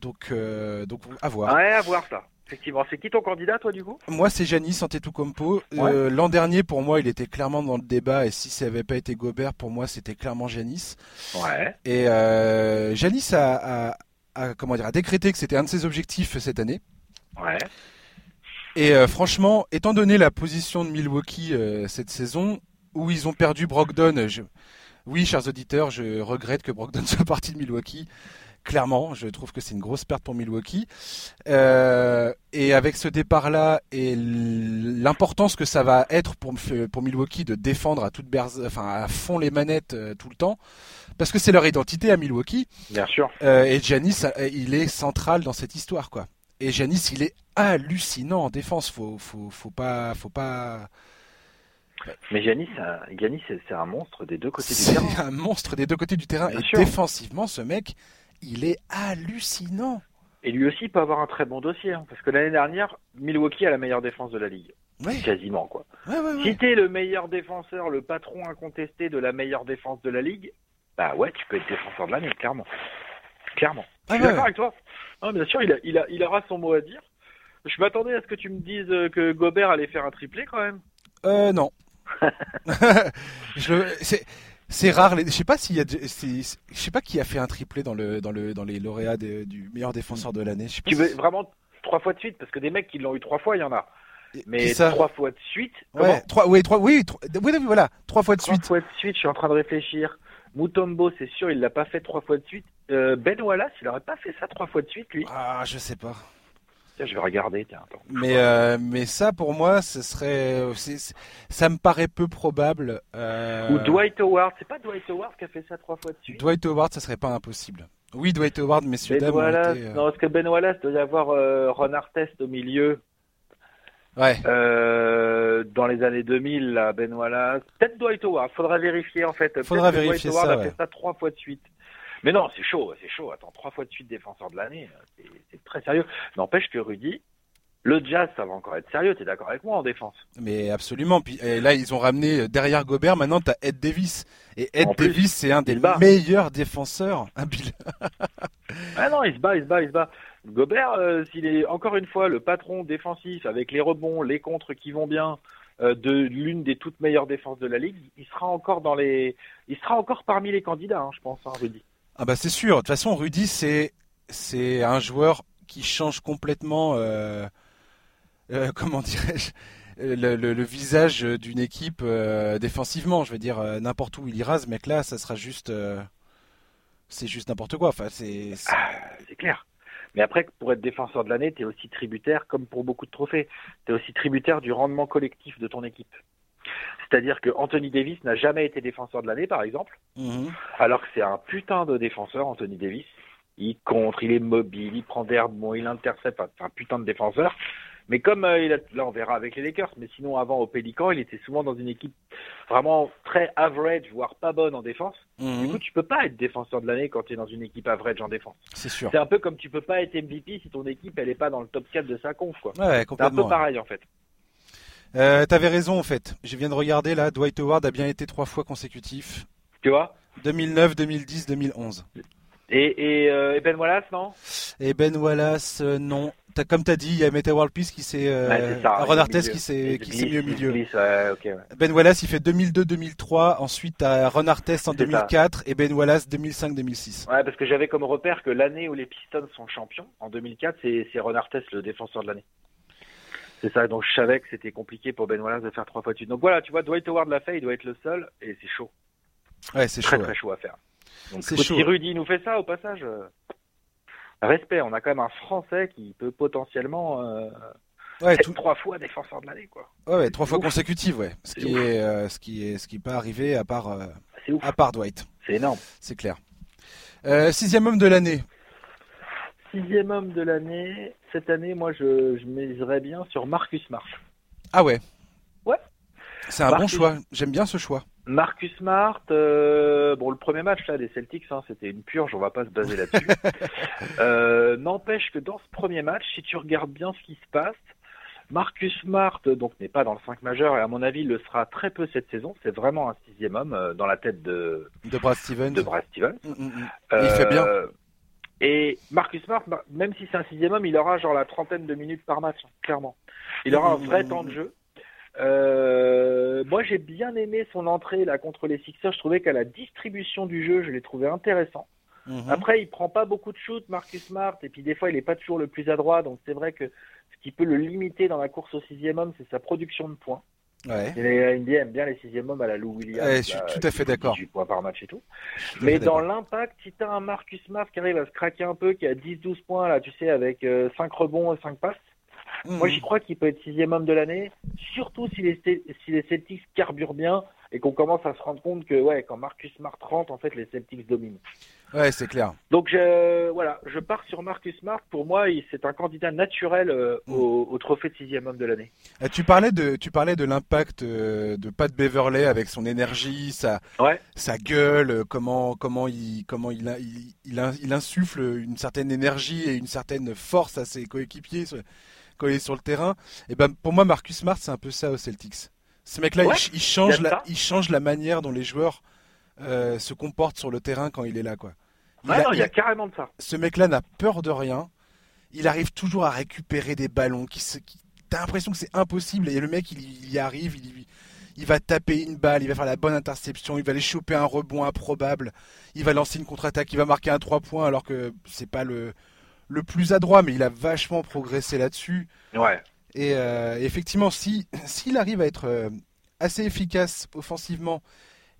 Donc, euh, donc à voir. Ouais, à voir ça. Effectivement, c'est qui ton candidat, toi, du coup Moi, c'est Janis Antetokounmpo. Euh, L'an dernier, pour moi, il était clairement dans le débat, et si ça n'avait pas été Gobert, pour moi, c'était clairement Janis. Ouais. Et euh, Janis a, a, a, comment dire, a décrété que c'était un de ses objectifs cette année. Ouais. Et euh, franchement, étant donné la position de Milwaukee euh, cette saison, où ils ont perdu Brogdon, je... oui, chers auditeurs, je regrette que Brogdon [LAUGHS] soit parti de Milwaukee. Clairement, je trouve que c'est une grosse perte pour Milwaukee. Euh, et avec ce départ-là et l'importance que ça va être pour, pour Milwaukee de défendre à toute berze, enfin à fond les manettes euh, tout le temps, parce que c'est leur identité à Milwaukee. Bien sûr. Euh, et Giannis, il est central dans cette histoire, quoi. Et Giannis, il est hallucinant en défense. Faut, faut, faut pas, faut pas. Mais Giannis, Giannis, c'est un monstre des deux côtés du terrain. C'est un monstre des deux côtés du terrain. Bien et sûr. défensivement, ce mec, il est hallucinant. Et lui aussi peut avoir un très bon dossier, hein, parce que l'année dernière, Milwaukee a la meilleure défense de la ligue. Ouais. Quasiment, quoi. Ouais, ouais. Si t'es le meilleur défenseur, le patron incontesté de la meilleure défense de la ligue, bah ouais, tu peux être défenseur de l'année, clairement. Clairement. Ah Je suis d'accord avec toi. Non, bien sûr, il, a, il, a, il aura son mot à dire. Je m'attendais à ce que tu me dises euh, que Gobert allait faire un triplé quand même. Euh, non. [LAUGHS] [LAUGHS] je, c'est, rare. Les, je sais pas s'il y a, je sais pas qui a fait un triplé dans le, dans le, dans les lauréats de- du meilleur défenseur de l'année. Tu si- veux vraiment trois fois de suite, parce que des mecs qui l'ont eu trois fois, il y en a. Mais trois fois de suite, Ouais, trois, oui, trois, oui, trois, oui, voilà, trois fois de Trois suite. fois de suite, je suis en train de réfléchir. Mutombo, c'est sûr, il l'a pas fait trois fois de suite. Euh, ben Wallace, il aurait pas fait ça trois fois de suite, lui. Ah, je sais pas. Tiens, je vais regarder, tiens, attends. Mais, euh, mais ça, pour moi, ce serait, c'est- ça me paraît peu probable. Euh, Ou Dwight Howard, c'est pas Dwight Howard qui a fait ça trois fois de suite? Dwight Howard, ça serait pas impossible. Oui, Dwight Howard, messieurs, Ben dames, Wallace, été, euh, non, parce que Ben Wallace doit y avoir euh, Ron Artest au milieu Ouais. euh, dans les années 2000, là, Ben Wallace. Peut-être Dwight Howard, faudra vérifier en fait. Faudra vérifier Dwight Howard ça, a ouais. fait ça trois fois de suite. Mais non, c'est chaud, c'est chaud. Attends, trois fois de suite défenseur de l'année, très sérieux. N'empêche que Rudy, le Jazz, ça va encore être sérieux. T'es d'accord avec moi en défense? Mais absolument. Puis et là, ils ont ramené euh, derrière Gobert. Maintenant, t'as Ed Davis. Et Ed En plus, Davis, c'est un des meilleurs défenseurs. Un Bill. [LAUGHS] Ah non, il se bat, il se bat, il se bat. Gobert, euh, s'il est encore une fois le patron défensif avec les rebonds, les contres qui vont bien euh, de l'une des toutes meilleures défenses de la ligue, il sera encore dans les, il sera encore parmi les candidats, hein, je pense, hein, Rudy. Ah bah c'est sûr. De toute façon, Rudy, c'est c'est un joueur qui change complètement. euh, euh, [LAUGHS] comment dirais-je le, le- le visage d'une équipe euh, défensivement. Je veux dire, euh, n'importe où il ira, ce mec-là, ça sera juste. euh, c'est juste n'importe quoi. Enfin, c'est. c'est- Ah, c'est clair. Mais après, pour être défenseur de l'année, tu es aussi tributaire, comme pour beaucoup de trophées, tu es aussi tributaire du rendement collectif de ton équipe. C'est-à-dire que Anthony Davis n'a jamais été défenseur de l'année, par exemple. Mhm. Alors que c'est un putain de défenseur, Anthony Davis. Il contre, il est mobile, il prend des rebonds, il intercepte, enfin, c'est un putain de défenseur. Mais comme euh, il a, là on verra avec les Lakers, mais sinon avant au Pélican, il était souvent dans une équipe vraiment très average, voire pas bonne en défense. Du Mhm. coup, tu peux pas être défenseur de l'année quand tu es dans une équipe average en défense. C'est sûr. C'est un peu comme tu peux pas être MVP si ton équipe elle est pas dans le top 4 de sa conf quoi. Ouais, C'est un peu pareil en fait. Euh, T'avais raison en fait. Je viens de regarder là. Dwight Howard a bien été trois fois consécutif. Tu vois? 2009, 2010, 2011. Et, et, euh, et Ben Wallace, non? Et Ben Wallace, euh, non. Comme t'as dit, il y a Meta World Peace qui s'est, euh, Ouais, qui s'est, mis au milieu. il glisse, ouais, ok, ouais. Ben Wallace, il fait 2002-2003. Ensuite, t'as Ron Artest en C'est ça. 2004 et Ben Wallace 2005-2006. Ouais, parce que j'avais comme repère que l'année où les Pistons sont champions, en 2004, c'est, Ron Artest, le défenseur de l'année. C'est ça, donc je savais que c'était compliqué pour Ben Wallace de faire trois fois de suite. Donc voilà, tu vois, Dwight Howard l'a fait, il doit être le seul, et c'est chaud. Ouais, c'est Très chaud. très ouais. chaud à faire. Donc C'est écoute, chaud. si Rudy nous fait ça, au passage, euh, respect, on a quand même un Français qui peut potentiellement euh, Ouais, être tout, trois fois défenseur de l'année, quoi. ouais, ouais, trois fois ouf. consécutives, ouais. Ce C'est qui ouf. est, euh, ce qui est, ce qui peut arriver à part, euh, à part Dwight. c'est énorme. C'est clair. Euh, sixième homme de l'année. Sixième homme de l'année, cette année, moi je, je miserais bien sur Marcus Smart. Ah ouais. Ouais. C'est un bon choix. J'aime bien ce choix. Marcus Smart, euh, bon le premier match là des Celtics, hein, c'était une purge, on va pas se baser là-dessus. [LAUGHS] euh, N'empêche que dans ce premier match, si tu regardes bien ce qui se passe, Marcus Smart donc n'est pas dans le 5 majeur et à mon avis il le sera très peu cette saison. C'est vraiment un sixième homme euh, dans la tête de de Brad Stevens. De Brad Stevens. Mm, mm, mm. il fait bien. Et Marcus Smart, bah, même si c'est un sixième homme, il aura genre la trentaine de minutes par match, hein, clairement. Il aura un vrai temps de jeu. Euh, moi, j'ai bien aimé son entrée là contre les Sixers. Je trouvais qu'à la distribution du jeu, je l'ai trouvé intéressant. Mhm. Après, il prend pas beaucoup de shoots, Marcus Smart, et puis des fois, il est pas toujours le plus adroit. Donc, c'est vrai que ce qui peut le limiter dans la course au sixième homme, c'est sa production de points. Ouais. Les NBA aiment bien les sixième hommes à la Lou Williams. Ouais, je suis là, tout à fait d'accord. 18 points par match et tout. Mais dans l'impact, si t'as un Marcus Smart qui arrive à se craquer un peu, qui a 10-12 points là, tu sais, avec 5 rebonds et 5 passes, Moi j'y crois qu'il peut être sixième homme de l'année, surtout si les, si les Celtics carburent bien et qu'on commence à se rendre compte que ouais, quand Marcus Smart rentre, en fait les Celtics dominent. Ouais, c'est clair. Donc je, voilà, je pars sur Marcus Smart. Pour moi, c'est un candidat naturel euh, Mm. au, au trophée de sixième homme de l'année. Euh, Tu parlais de, tu parlais de l'impact euh, de Pat Beverley avec son énergie, sa, Ouais. sa gueule, comment, comment il, comment il, il, il, in- il insuffle une certaine énergie et une certaine force à ses coéquipiers quand il est sur le terrain. Et ben, pour moi, Marcus Smart, c'est un peu ça aux Celtics. Ce mec-là, Ouais, il, ch- il change la, il change la manière dont les joueurs euh, se comportent sur le terrain quand il est là, quoi. Il Ouais, a- non, il y a carrément de ça. ce mec-là n'a peur de rien. Il arrive toujours à récupérer des ballons. Qui, se- qui- T'as l'impression que c'est impossible et le mec il, y- il y arrive, il va taper une balle, il va faire la bonne interception, il va aller choper un rebond improbable, il va lancer une contre-attaque, il va marquer un 3 points alors que c'est pas le, le plus adroit, mais il a vachement progressé là-dessus. Ouais. Et euh, effectivement, si [CLEARS THROAT] s'il arrive à être euh, assez efficace offensivement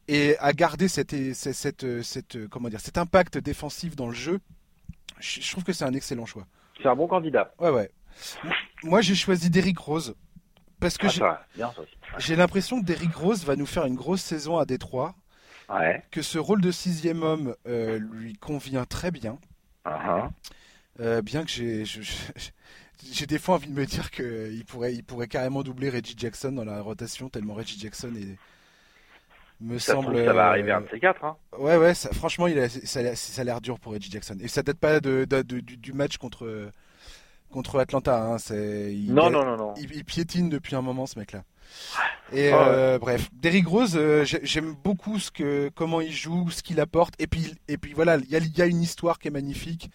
et à garder cette, cette, cette, cette- comment dire, cet impact défensif dans le jeu, je, je trouve que c'est un excellent choix. C'est un bon candidat. Ouais, ouais. Moi, j'ai choisi Derrick Rose parce que Ah, j'ai- l'impression que Derrick Rose va nous faire une grosse saison à Détroit, Ouais. que ce rôle de sixième homme euh, lui convient très bien. Uh-huh. Euh, bien que j'ai des fois envie de me dire qu'il pourrait, il pourrait carrément doubler Reggie Jackson dans la rotation, tellement Reggie Jackson est, me Ça, semble. trouve, ça va euh, arriver un de ces quatre. Hein. Ouais, ouais, ça- franchement, il a, ça, a l'air- ça a l'air dur pour Reggie Jackson. Et ça date pas de, de- de- du, du match contre, contre Atlanta. Hein. Il, Non, non, non, non. Il, il piétine depuis un moment, ce mec-là. Et Ah ouais. euh, bref, Derrick Rose, euh, j'ai- j'aime beaucoup ce que, comment il joue, ce qu'il apporte. Et puis, et puis voilà, il y a, y a une histoire qui est magnifique.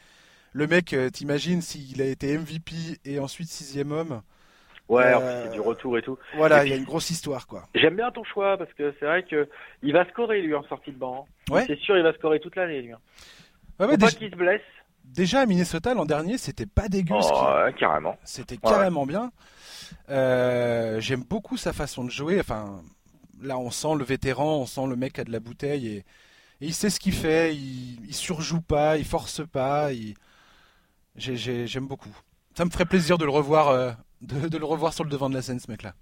Le mec, euh, t'imagines s'il a été MVP et ensuite sixième homme. Ouais, en Euh, plus, c'est du retour et tout. Voilà, il y a une grosse histoire, quoi. J'aime bien ton choix parce que c'est vrai que il va scorer lui en sortie de banc. hein. Ouais. C'est sûr, il va scorer toute l'année lui. hein. Ouais, ouais, Faut pas déjà, qu'il se blesse. déjà à Minnesota l'an dernier, c'était pas dégueu. Oh, carrément. C'était Ouais. carrément bien. Euh, J'aime beaucoup sa façon de jouer. Enfin, là, on sent le vétéran, on sent le mec qui a de la bouteille et, et il sait ce qu'il fait. Il, il surjoue pas, il force pas. il- j'ai- j'ai- J'aime beaucoup. Ça me ferait plaisir de le revoir, euh, de, de le revoir sur le devant de la scène, ce mec-là.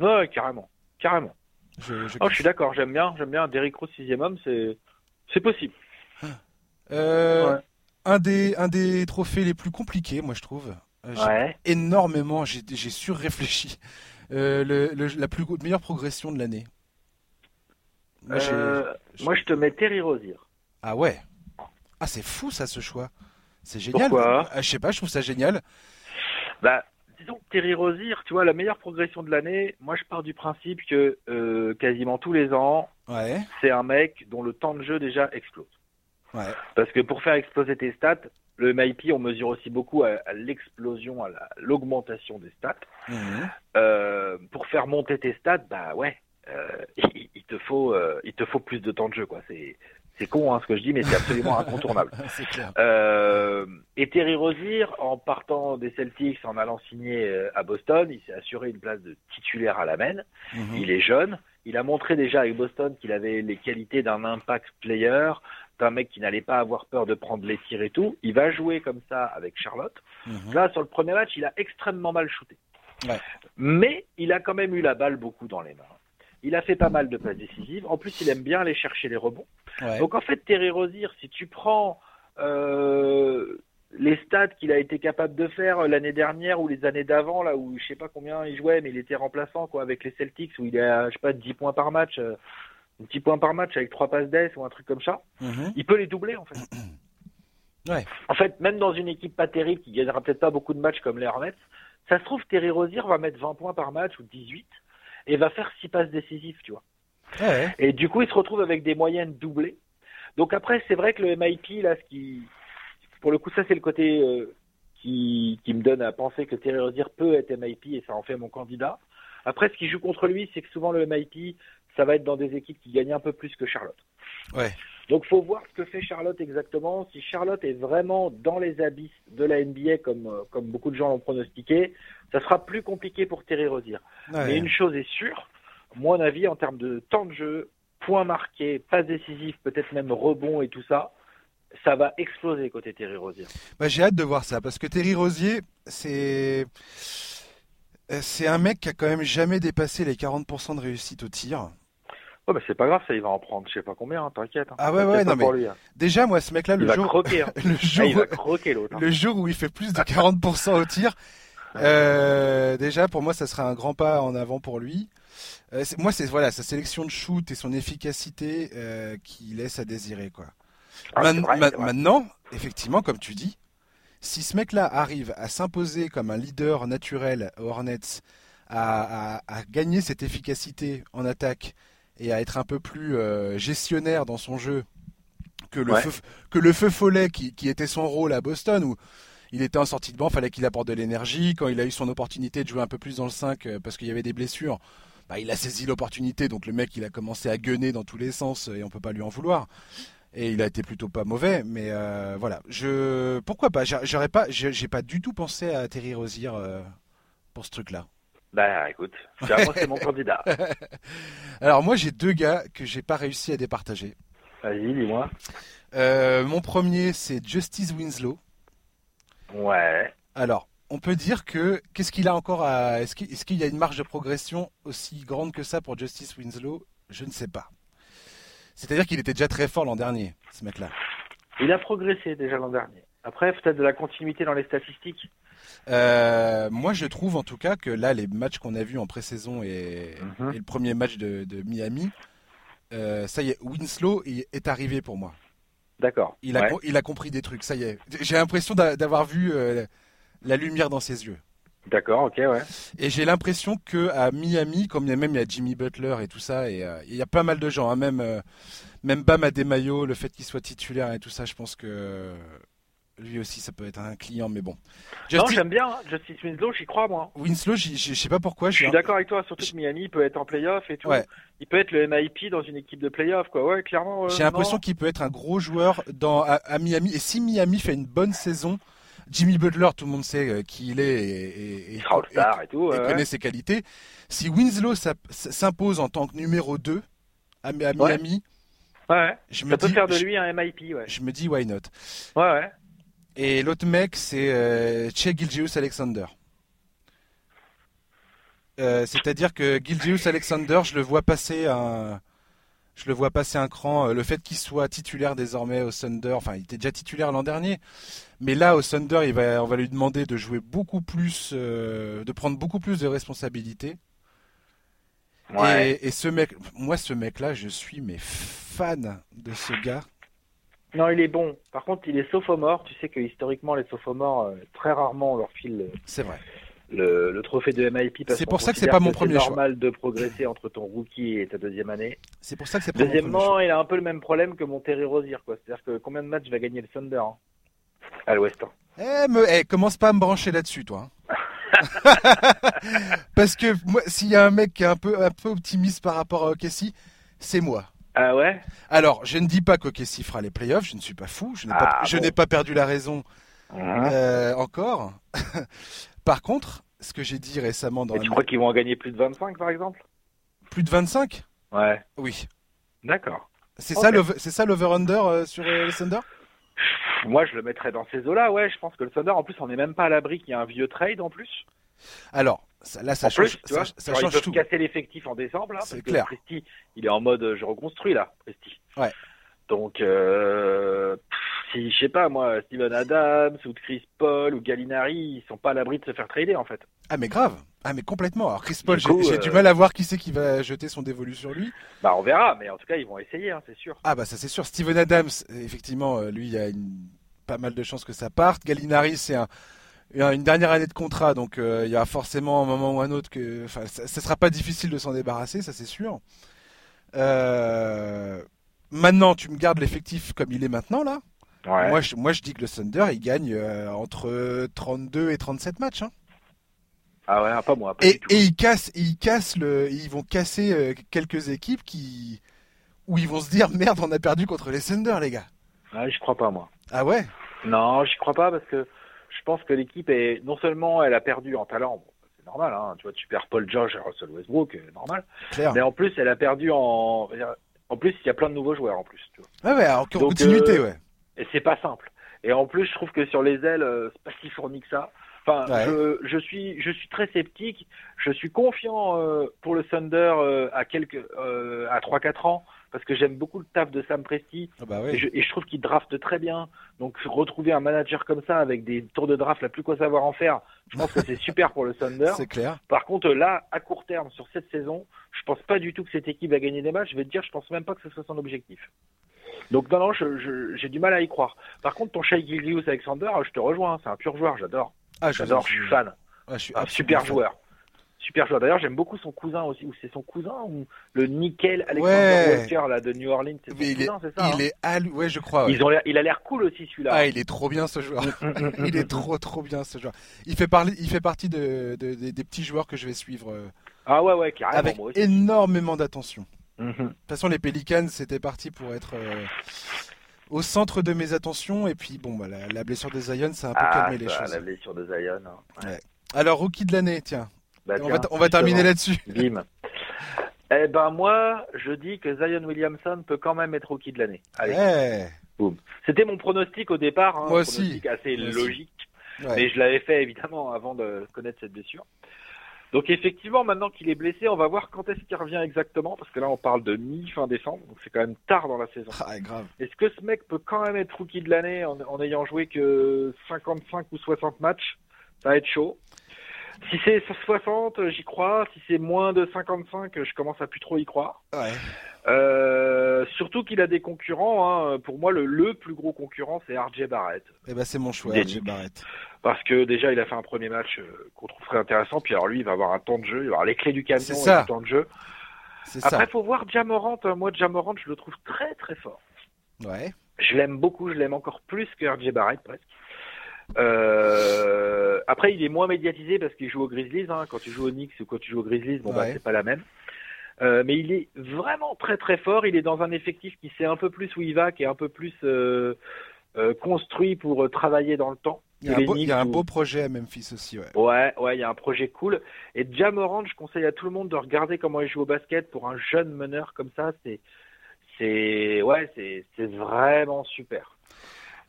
Ouais, carrément, carrément. Je, je Oh, je suis d'accord. J'aime bien, j'aime bien. Derrick Rose sixième homme, c'est c'est possible. Euh, Ouais. un, des, un des trophées les plus compliqués, moi, je trouve. Euh, Ouais. énormément, j'ai surréfléchi. Euh, le, le- la plus meilleure progression de l'année. Moi, Euh, moi, je te mets Terry Rozier. Ah ouais. Ah, c'est fou ça, ce choix. C'est génial. Pourquoi? Ah, Je sais pas, je trouve ça génial. Bah, disons que Terry Rozier, tu vois, la meilleure progression de l'année. Moi, je pars du principe que euh, quasiment tous les ans, Ouais, c'est un mec dont le temps de jeu déjà explose. ouais. Parce que pour faire exploser tes stats, le MIP, on mesure aussi beaucoup à, l'explosion, à la- l'augmentation des stats. Mhm. Euh, pour faire monter tes stats, bah ouais, euh, [LAUGHS] il, il te faut, euh, il te faut plus de temps de jeu, quoi. C'est, c'est con, hein, ce que je dis, mais c'est absolument incontournable. [LAUGHS] clair. Euh, et Terry Rozier, en partant des Celtics, en allant signer euh, à Boston, il s'est assuré une place de titulaire à la main. Mhm. Il est jeune. Il a montré déjà avec Boston qu'il avait les qualités d'un impact player, d'un mec qui n'allait pas avoir peur de prendre les tirs et tout. Il va jouer comme ça avec Charlotte. Mhm. Là, sur le premier match, il a extrêmement mal shooté. Ouais. Mais il a quand même eu la balle beaucoup dans les mains. Il a fait pas mal de passes décisives. En plus, il aime bien aller chercher les rebonds. Ouais. Donc en fait, Terry Rozier, si tu prends euh, les stats qu'il a été capable de faire l'année dernière ou les années d'avant, là où je sais pas combien il jouait, mais il était remplaçant quoi avec les Celtics où il est à je sais pas 10 points par match. euh, un petit point par match avec trois passes d'ess ou un truc comme ça, Mhm. il peut les doubler en fait. [CLEARS THROAT] Ouais. En fait, même dans une équipe pas terrible qui gagnera peut-être pas beaucoup de matchs comme les Hornets, ça se trouve Terry Rozier va mettre 20 points par match ou 18 et va faire six passes décisives, tu vois. Ouais. Et du coup, il se retrouve avec des moyennes doublées. Donc après, c'est vrai que le MIP, là, ce qui, pour le coup, ça c'est le côté euh, qui, qui me donne à penser que Terry Rozier peut être MIP et ça en fait mon candidat. Après, ce qui joue contre lui, c'est que souvent le MIP, ça va être dans des équipes qui gagnent un peu plus que Charlotte. Ouais. Donc, faut voir ce que fait Charlotte exactement. Si Charlotte est vraiment dans les abysses de la NBA, comme, euh, comme beaucoup de gens l'ont pronostiqué, ça sera plus compliqué pour Terry Rozier. Ouais. Mais une chose est sûre, mon avis, en termes de temps de jeu, points marqués, passes décisives, peut-être même rebonds et tout ça, ça va exploser côté Terry Rozier. Bah, j'ai hâte de voir ça parce que Terry Rosier, c'est euh, c'est un mec qui a quand même jamais dépassé les 40% de réussite au tir. Oh, bah, c'est pas grave, ça, il va en prendre, je sais pas combien, hein, t'inquiète. hein. Ah ouais, ouais, non, mais lui, hein. Déjà, moi, ce mec-là, le jour, croquer, [LAUGHS] Ah, jour, il va croquer l'autre. le jour où il fait plus de [LAUGHS] 40% au tir, euh, déjà, pour moi, ça sera un grand pas en avant pour lui. Euh, moi, c'est voilà, sa sélection de shoot et son efficacité euh, qui laisse à désirer, quoi. Ah, Man- vrai, ma- maintenant, effectivement, comme tu dis, si ce mec-là arrive à s'imposer comme un leader naturel aux Hornets, à, à- à gagner cette efficacité en attaque et à être un peu plus euh, gestionnaire dans son jeu que le Ouais. feu que le feu follet qui, qui était son rôle à Boston où il était en sortie de banc, fallait qu'il apporte de l'énergie. Quand il a eu son opportunité de jouer un peu plus dans le 5 euh, parce qu'il y avait des blessures, bah, il a saisi l'opportunité. Donc le mec, il a commencé à gueuler dans tous les sens euh, et on peut pas lui en vouloir. Et il a été plutôt pas mauvais, mais euh, voilà. Je pourquoi pas? J'a- J'aurais pas, j'ai j'ai pas du tout pensé à Terry Rozier euh, pour ce truc-là. Bah, écoute, finalement, c'est mon candidat. [LAUGHS] Alors moi, j'ai deux gars que j'ai pas réussi à départager. Vas-y, dis-moi. Euh, mon premier, c'est Justice Winslow. Ouais. Alors, on peut dire que qu'est-ce qu'il a encore à est-ce qu'il est-ce qu'il y a une marge de progression aussi grande que ça pour Justice Winslow? Je ne sais pas. C'est-à-dire qu'il était déjà très fort l'an dernier, ce mec-là. Il a progressé déjà l'an dernier. Après, peut-être de la continuité dans les statistiques. Euh, moi, je trouve en tout cas que là, les matchs qu'on a vus en pré-saison et, Mhm. et le premier match de, de Miami, euh, ça y est, Winslow est, arrivé pour moi. D'accord. Il a, Ouais. il a compris des trucs, ça y est. J'ai l'impression d'a- d'avoir vu euh, la lumière dans ses yeux. D'accord, ok, ouais. Et j'ai l'impression que à Miami, comme il y a même il y a Jimmy Butler et tout ça, et euh, il y a pas mal de gens, hein, même euh, même Bam Adebayo, le fait qu'il soit titulaire et tout ça, je pense que lui aussi ça peut être un client, mais bon. Non, j'aime bien. hein. Justice Winslow, j'y crois, moi. Winslow, je sais pas pourquoi, Je suis d'accord avec toi, surtout que Miami peut être en playoff et tout. Ouais. Il peut être le MIP dans une équipe de playoff, quoi. Ouais, clairement. euh, j'ai l'impression qu'il peut être un gros joueur dans à, à Miami. Et si Miami fait une bonne saison, Jimmy Butler, tout le monde sait euh, qui il est et, et- tout. ouais, connaît ses qualités. Si Winslow s'impose en tant que numéro 2 à, à Miami, Ouais, je me Ça peut dis, faire de lui un MIP, ouais. je me dis why not? Ouais, ouais. Et l'autre mec, c'est euh, Che Gilgeous Alexander. Euh, C'est-à-dire que Gilgeous Alexander, je le vois passer un, je le vois passer un cran. Euh, Le fait qu'il soit titulaire désormais au Thunder, enfin, il était déjà titulaire l'an dernier, mais là au Thunder, il va, on va lui demander de jouer beaucoup plus, euh, de prendre beaucoup plus de responsabilités. Ouais. Et, et ce mec, moi, ce mec-là, je suis mais fan de ce gars. Non, il est bon. Par contre, il est sophomore. Tu sais que historiquement, les sophomores, euh, très rarement, on leur file le, C'est vrai. le, le trophée de MIP. parce C'est pour ça que c'est pas mon premier choix. C'est normal de progresser entre ton rookie et ta deuxième année. C'est pour ça que c'est pas mon premier choix. Deuxièmement, il a un peu le même problème que mon Terry Rozier, quoi. C'est-à-dire que combien de matchs va gagner le Thunder hein, à l'Ouest hein. Eh, me, eh, commence pas à me brancher là-dessus, toi. hein. [LAUGHS] Parce que moi, s'il y a un mec qui est un peu, un peu optimiste par rapport à OKC, c'est moi. Ah ouais? Alors, je ne dis pas qu'OKC fera les playoffs, je ne suis pas fou, je n'ai pas, Ah, je n'ai pas perdu la raison Mhm. euh, encore. [LAUGHS] par contre, ce que j'ai dit récemment dans Et la- tu crois qu'ils vont en gagner plus de 25, par exemple? Plus de 25 Ouais. Oui. D'accord. C'est ça l'over- c'est ça l'over-under euh, sur euh, les Thunder? Moi, je le mettrais dans ces eaux-là, ouais. Je pense que le Thunder, en plus, on n'est même pas à l'abri qu'il y ait un vieux trade en plus. Alors, ça- là, ça en change, plus, tu ça, vois, ça genre, change ils peuvent tout. casser l'effectif en décembre, là. C'est parce que clair. Presti, il est en mode euh, je reconstruis, là, Presti. Ouais. Donc, euh, pff, si, je sais pas, moi, Steven Adams ou Chris Paul ou Gallinari, ils sont pas à l'abri de se faire trader, en fait. Ah, mais grave. Ah, mais complètement. Alors, Chris Paul, j'ai du mal à voir qui c'est qui va jeter son dévolu sur lui. Bah, on verra, mais en tout cas, ils vont essayer, hein, c'est sûr. Ah, bah, ça, c'est sûr. Steven Adams, effectivement, lui, il y a une... pas mal de chances que ça parte. Gallinari, c'est un une dernière année de contrat, donc il y a forcément un moment ou un autre que, enfin, ça, ça sera pas difficile de s'en débarrasser, ça c'est sûr. Euh, maintenant, tu me gardes l'effectif comme il est maintenant là. Moi, je, moi, je dis que le Thunder, il gagne euh, entre 32 et 37 matchs. Hein. Ah ouais, pas moi. et, et ils cassent, ils cassent le, ils vont casser euh, quelques équipes qui, où ils vont se dire merde, on a perdu contre les Thunder, les gars. Ah, je crois pas moi. Ah ouais? Non, j'y crois pas parce que je pense que l'équipe est non seulement elle a perdu en talent, c'est normal, hein, tu vois, tu perds Paul George et Russell Westbrook, normal. Mais en plus, elle a perdu en, en plus, il y a plein de nouveaux joueurs en plus. Tu vois. Ouais, ouais, en continuité, ouais. Et c'est pas simple. Et en plus, je trouve que sur les ailes, euh, c'est pas si fourni que ça. Enfin, je, je, suis, je suis très sceptique. Je suis confiant euh, pour le Thunder euh, à quelques, euh, à 3-4 ans parce que j'aime beaucoup le taf de Sam Presti ah bah et, je, et, je, trouve qu'il draft très bien. Donc retrouver un manager comme ça avec des tours de draft, la plus quoi savoir en faire, je pense que c'est [LAUGHS] super pour le Thunder. C'est clair. Par contre, là, à court terme, sur cette saison, je pense pas du tout que cette équipe va gagner des matchs. Je vais te dire, je pense même pas que ce soit son objectif. Donc non, non, j'ai du mal à y croire. Par contre, ton Shai Gilgeous Alexander, je te rejoins, c'est un pur joueur, j'adore. Ah, j'adore, je suis fan. Ah, je suis un super joueur. Super joueur. D'ailleurs, j'aime beaucoup son cousin aussi, ou c'est son cousin, ou le Nickel Alexander Walker là, de New Orleans. C'est son cousin, c'est ça Il est hein ouais, je crois. Ils ont il a l'air cool aussi celui-là. Ah, il est trop bien ce joueur. il est trop trop bien ce joueur. Il fait, parler, il fait partie de, de, des petits joueurs que je vais suivre. Euh, ah ouais, ouais, carrément. Avec énormément d'attention. De toute façon, les Pelicans, c'était parti pour être euh, au centre de mes attentions. Et puis, bon, bah, la, blessure de Zion, ça a un peu ah, calmé les choses. La blessure de Zion. Hein. Ouais. Alors, rookie de l'année, tiens. Bah, on, va, on va terminer là-dessus. Bim. [LAUGHS] Eh ben moi, je dis que Zion Williamson peut quand même être rookie de l'année. Allez. Ouais. Boum. C'était mon pronostic au départ. Hein, moi aussi. assez moi logique. Aussi. Ouais. Mais je l'avais fait évidemment avant de connaître cette blessure. Donc effectivement, maintenant qu'il est blessé, on va voir quand est-ce qu'il revient exactement, parce que là on parle de mi-fin décembre, donc c'est quand même tard dans la saison. Ah, grave. Est-ce que ce mec peut quand même être rookie de l'année en, en, ayant joué que 55 ou 60 matchs? Ça va être chaud. Si c'est 60, j'y crois. Si c'est moins de 55, je commence à plus trop y croire. Ouais. Euh, surtout qu'il a des concurrents. Hein. Pour moi, le, le, plus gros concurrent, c'est RJ Barrett. Eh ben, c'est mon choix, RJ Barrett. Parce que déjà, il a fait un premier match euh, qu'on trouve très intéressant. Puis alors, lui, il va avoir un temps de jeu, il va avoir les clés du camion et du temps de jeu. Après, il faut voir Jamorant. Moi, Jamorant, je le trouve très très fort. Ouais. Je l'aime beaucoup. Je l'aime encore plus que RJ Barrett, presque. Euh, après, il est moins médiatisé parce qu'il joue aux Grizzlies. Hein. Quand tu joues aux Knicks ou quand tu joues aux Grizzlies, bon, bah, ouais. bah, c'est pas la même. Euh, mais il est vraiment très très fort. Il est dans un effectif qui sait un peu plus où il va, qui est un peu plus euh, euh, construit pour travailler dans le temps. Il y a, un beau, il y a un beau, projet à Memphis aussi, ouais. Ouais, ouais, il y a un projet cool. Et Jamorant, je conseille à tout le monde de regarder comment il joue au basket pour un jeune meneur comme ça. C'est, c'est, ouais, c'est, c'est vraiment super.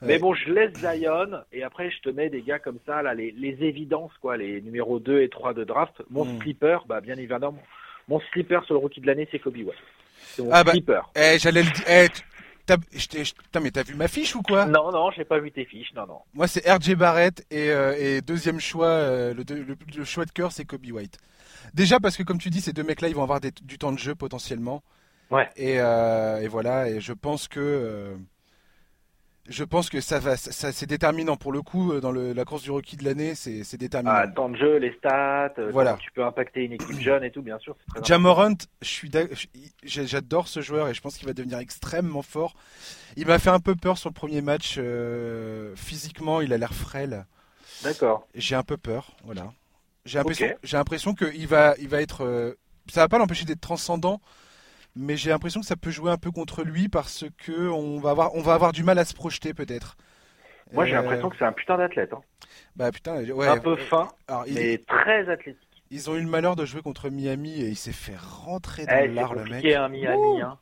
Mais bon, je laisse Zion et après je te mets des gars comme ça, là, les, les évidences, quoi, les numéros 2 et 3 de draft. Mon mm. slipper, bah, bien évidemment, mon slipper sur le rookie de l'année, c'est Kobe White. C'est mon ah bah. Eh, j'allais le dire. Eh, T'as, mais t'as vu ma fiche ou quoi? Non, non, j'ai pas vu tes fiches, non, non. Moi, c'est RJ Barrett et, euh, et deuxième choix, euh, le, le, le, choix de cœur, c'est Kobe White. Déjà parce que, comme tu dis, ces deux mecs-là, ils vont avoir des, du temps de jeu potentiellement. Ouais. Et, euh, et voilà, et je pense que je pense que ça va, ça, c'est déterminant pour le coup euh, dans le, la course du rookie de l'année, c'est, c'est déterminant. Ah, temps de jeu, les stats, voilà. tu peux impacter une équipe jeune et tout, bien sûr. Jamorant, je suis, j'adore ce joueur et je pense qu'il va devenir extrêmement fort. Il m'a fait un peu peur sur le premier match. Euh, physiquement, il a l'air frêle. D'accord. J'ai un peu peur, voilà. J'ai l'impression, okay. j'ai l'impression qu'il va, il va être, euh, ça va pas l'empêcher d'être transcendant mais j'ai l'impression que ça peut jouer un peu contre lui parce que on va avoir, on va avoir du mal à se projeter peut-être. Moi, j'ai euh... l'impression que c'est un putain d'athlète. Hein. Bah putain, ouais. Un peu fin, Alors, mais est... très athlétique. Ils ont eu le malheur de jouer contre Miami et il s'est fait rentrer dans eh, l'art le mec. un Miami, hein.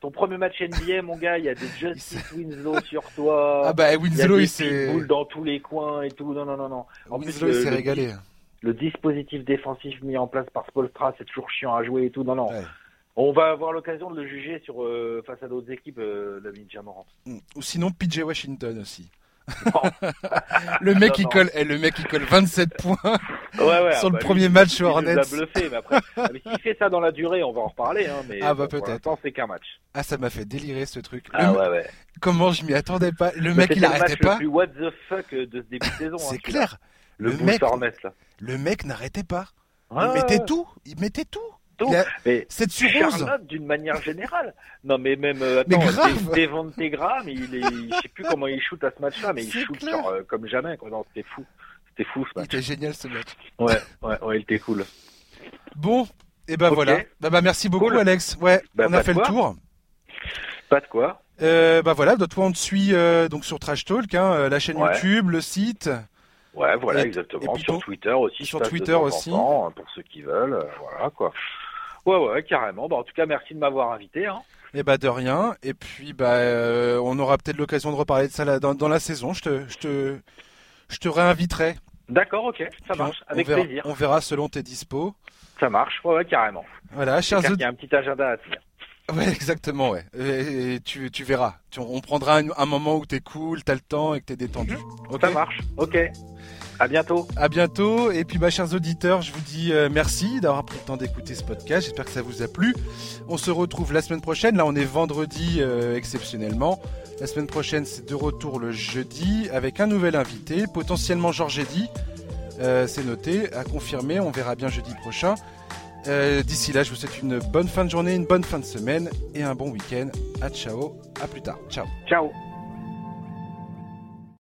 Ton premier match NBA, mon gars, il y a des [LAUGHS] Justice [LAUGHS] Winslow sur toi. Ah bah Winslow, il s'est dans tous les coins et tout. Non, non, non, non. En Winslow, plus, il s'est régalé. Le dispositif défensif mis en place par Spolstra, c'est toujours chiant à jouer et tout. Non, non. Ouais On va avoir l'occasion de le juger sur euh, face à d'autres équipes, euh, David Jamorant. Mm. Ou sinon PJ Washington aussi. [LAUGHS] le mec qui colle, eh, le mec qui colle 27 [LAUGHS] points ouais, ouais, sur le bah, premier lui, match aux nous Hornets. a bluffé, mais après, [LAUGHS] ah, mais s'il fait ça dans la durée, on va en reparler. Hein, mais Ah, bah, bon, peut-être. c'est qu'un match. Ah, ça m'a fait délirer ce truc. Le Ah me- ouais, ouais. Comment je m'y attendais pas. Le Mais mec, il le arrêtait pas. le plus what the fuck de ce début de saison. C'est hein, clair. Le, mec- Hornets, là. Le mec n'arrêtait pas. Il mettait tout. Il mettait tout. Il a Mais 7 sur 11. Charlotte d'une manière générale. Non mais même euh, Mais grave. Devonte Graham, il est, je sais plus comment il shoot à ce match-là, mais il shoot genre, euh, comme jamais. Quoi. Non, c'était fou, c'était fou ce Il match. était génial ce match. Ouais, ouais, ouais, il était cool. Bon, et ben Ok. voilà. Bah, bah, merci beaucoup Cool. Alex. Ouais, Bah, on a fait le tour. Pas de quoi. Euh, bah voilà, toi on te suit euh, donc sur Trash Talk, hein, la chaîne Ouais. YouTube, le site. Ouais, voilà, Et- exactement. et puis sur Twitter aussi. sur Twitter aussi. temps, hein, pour ceux qui veulent, euh, voilà quoi. Ouais, ouais, carrément. Bah, en tout cas, merci de m'avoir invité. Hein. Et bah de rien. Et puis bah euh, on aura peut-être l'occasion de reparler de ça là, dans, dans la saison. Je te, je te, je te réinviterai. D'accord, ok, ça marche, avec on verra, plaisir. On verra selon tes dispos. Ça marche, ouais, ouais, carrément. Voilà, chers auditeurs. y a un petit agenda à tenir. Ouais, exactement, ouais. Et, et tu, tu verras. Tu- on prendra un, un moment où t'es cool, t'as le temps et que t'es détendu. Ok. Ça marche, ok. À bientôt. À bientôt. Et puis, bah, chers auditeurs, je vous dis euh, merci d'avoir pris le temps d'écouter ce podcast. J'espère que ça vous a plu. On se retrouve la semaine prochaine. Là, on est vendredi euh, exceptionnellement. La semaine prochaine, c'est de retour le jeudi avec un nouvel invité, potentiellement Georges Eddy. Euh, c'est noté, à confirmer. On verra bien jeudi prochain. D'ici là, je vous souhaite une bonne fin de journée, une bonne fin de semaine et un bon week-end. À ciao. À plus tard. Ciao. Ciao.